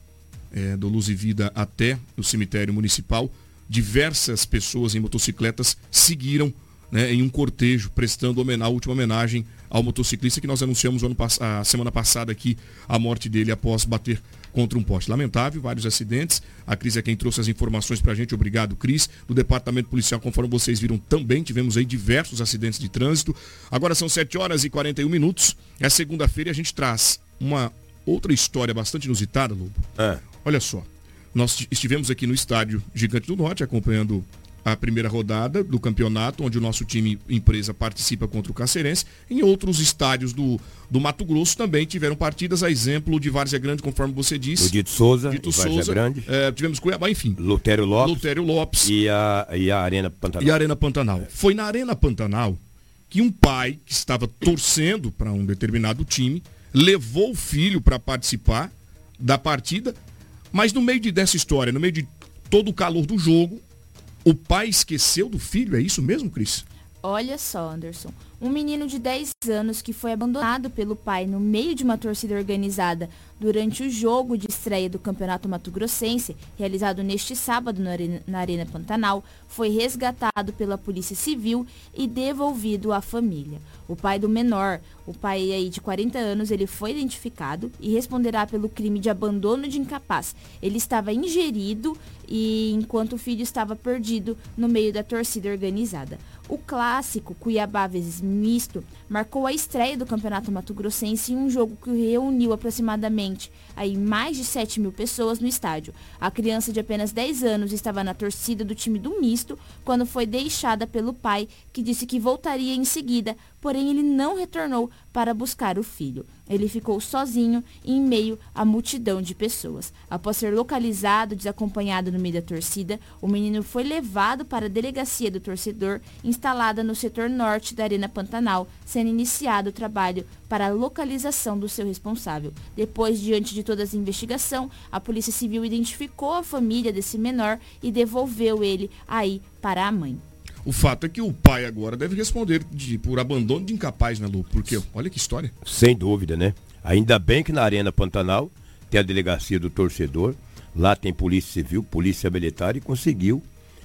é, do Luz e Vida até o cemitério municipal, diversas pessoas em motocicletas seguiram né, em um cortejo, prestando a última homenagem ao motociclista que nós anunciamos ano, a semana passada aqui a morte dele após bater contra um poste. Lamentável, vários acidentes. A Cris é quem trouxe as informações para a gente. Obrigado, Cris. Do Departamento Policial, conforme vocês viram também, tivemos aí diversos acidentes de trânsito. Agora são 7 horas e 41 minutos. É segunda-feira e a gente traz uma outra história bastante inusitada, Lobo. É. Olha só. Nós estivemos aqui no estádio Gigante do Norte acompanhando a primeira rodada do campeonato, onde o nosso time empresa participa contra o Cacerense. Em outros estádios do, do Mato Grosso também tiveram partidas, a exemplo de Várzea Grande, conforme você disse. O Dito Souza, Dito Souza Grande. É, tivemos Cuiabá, enfim. Lutério Lopes. Lutério Lopes. E a, e a Arena Pantanal. E a Arena Pantanal. É. Foi na Arena Pantanal que um pai que estava torcendo para um determinado time levou o filho para participar da partida, mas no meio de, dessa história, no meio de todo o calor do jogo, o pai esqueceu do filho, é isso mesmo, Cris? Olha só, Anderson. Um menino de 10 anos que foi abandonado pelo pai no meio de uma torcida organizada durante o jogo de estreia do Campeonato Mato Grossense, realizado neste sábado na Arena, na Arena Pantanal, foi resgatado pela Polícia Civil e devolvido à família. O pai do menor, o pai aí de 40 anos, ele foi identificado e responderá pelo crime de abandono de incapaz. Ele estava ingerido e enquanto o filho estava perdido no meio da torcida organizada. O clássico Cuiabá vezes misto marcou a estreia do Campeonato Mato Grossense em um jogo que reuniu aproximadamente aí mais de 7 mil pessoas no estádio. A criança de apenas 10 anos estava na torcida do time do misto quando foi deixada pelo pai, que disse que voltaria em seguida, porém ele não retornou para buscar o filho. Ele ficou sozinho em meio à multidão de pessoas. Após ser localizado, desacompanhado no meio da torcida, o menino foi levado para a delegacia do torcedor, instalada no setor norte da Arena Pantanal, sendo iniciado o trabalho para a localização do seu responsável. Depois, diante de toda a investigação, a Polícia Civil identificou a família desse menor e devolveu ele aí para a mãe. O fato é que o pai agora deve responder de, por abandono de incapaz, né, Lu? Porque, olha que história. Sem dúvida, né? Ainda bem que na Arena Pantanal tem a delegacia do torcedor, lá tem polícia civil, polícia militar e conseguiu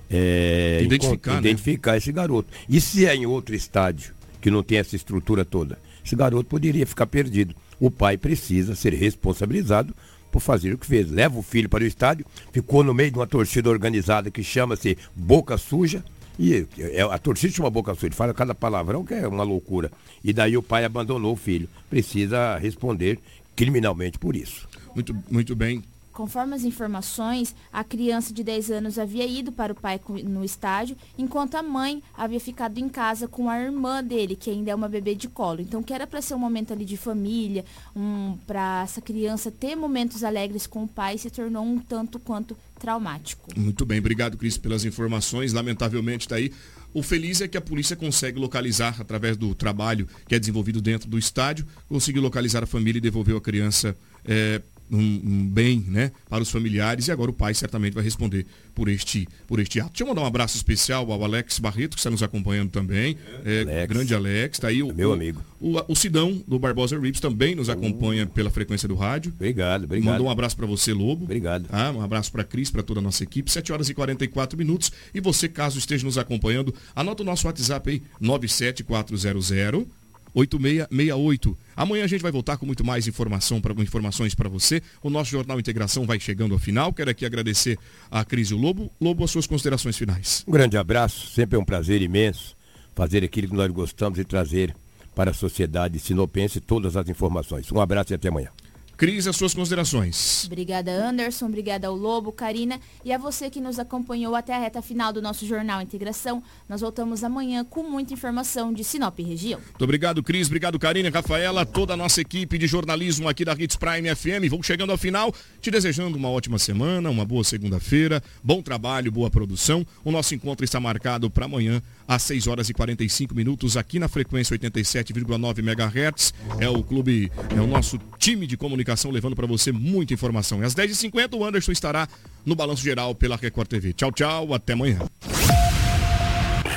é, identificar, né? identificar esse garoto. E se é em outro estádio que não tem essa estrutura toda? Esse garoto poderia ficar perdido. O pai precisa ser responsabilizado por fazer o que fez. Leva o filho para o estádio, ficou no meio de uma torcida organizada que chama-se Boca Suja, e é, a torcida chama boca suja, fala cada palavrão que é uma loucura. E daí o pai abandonou o filho. Precisa responder criminalmente por isso. Muito, muito bem. Conforme as informações, a criança de 10 anos havia ido para o pai no estádio, enquanto a mãe havia ficado em casa com a irmã dele, que ainda é uma bebê de colo. Então, que era para ser um momento ali de família, um, para essa criança ter momentos alegres com o pai, se tornou um tanto quanto traumático. Muito bem, obrigado, Cris, pelas informações. Lamentavelmente, está aí. O feliz é que a polícia consegue localizar, através do trabalho que é desenvolvido dentro do estádio, conseguiu localizar a família e devolveu a criança. É, um, um bem né, para os familiares e agora o pai certamente vai responder por este, por este ato. Deixa eu mandar um abraço especial ao Alex Barreto, que está nos acompanhando também. É, Alex. Grande Alex, está aí o, Meu o- amigo. O, o Sidão do Barbosa Rips também nos acompanha pela frequência do rádio. Obrigado, obrigado. Mandou um abraço para você, Lobo. Obrigado. Ah, um abraço para Cris, para toda a nossa equipe. 7 horas e 44 minutos. E você, caso esteja nos acompanhando, anota o nosso WhatsApp aí, 97400 8668. Amanhã a gente vai voltar com muito mais informação pra, informações para você. O nosso Jornal Integração vai chegando ao final. Quero aqui agradecer a Cris e o Lobo. Lobo, as suas considerações finais. Um grande abraço, sempre é um prazer imenso fazer aquilo que nós gostamos e trazer para a sociedade sinopense todas as informações. Um abraço e até amanhã. Cris, as suas considerações. Obrigada, Anderson. Obrigada ao Lobo, Karina. E a você que nos acompanhou até a reta final do nosso Jornal Integração. Nós voltamos amanhã com muita informação de Sinop e região. Muito obrigado, Cris. Obrigado, Karina, Rafaela, toda a nossa equipe de jornalismo aqui da Hits Prime FM. Vou chegando ao final, te desejando uma ótima semana, uma boa segunda-feira, bom trabalho, boa produção. O nosso encontro está marcado para amanhã, às 6 horas e 45 minutos, aqui na frequência 87,9 MHz. É o clube, é o nosso time de comunicação levando para você muita informação. E às 10h50 o Anderson estará no Balanço Geral pela Record TV. Tchau, tchau, até amanhã.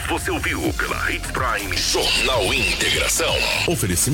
Você ouviu pela Hits Prime Jornal Integração. Oferecimento.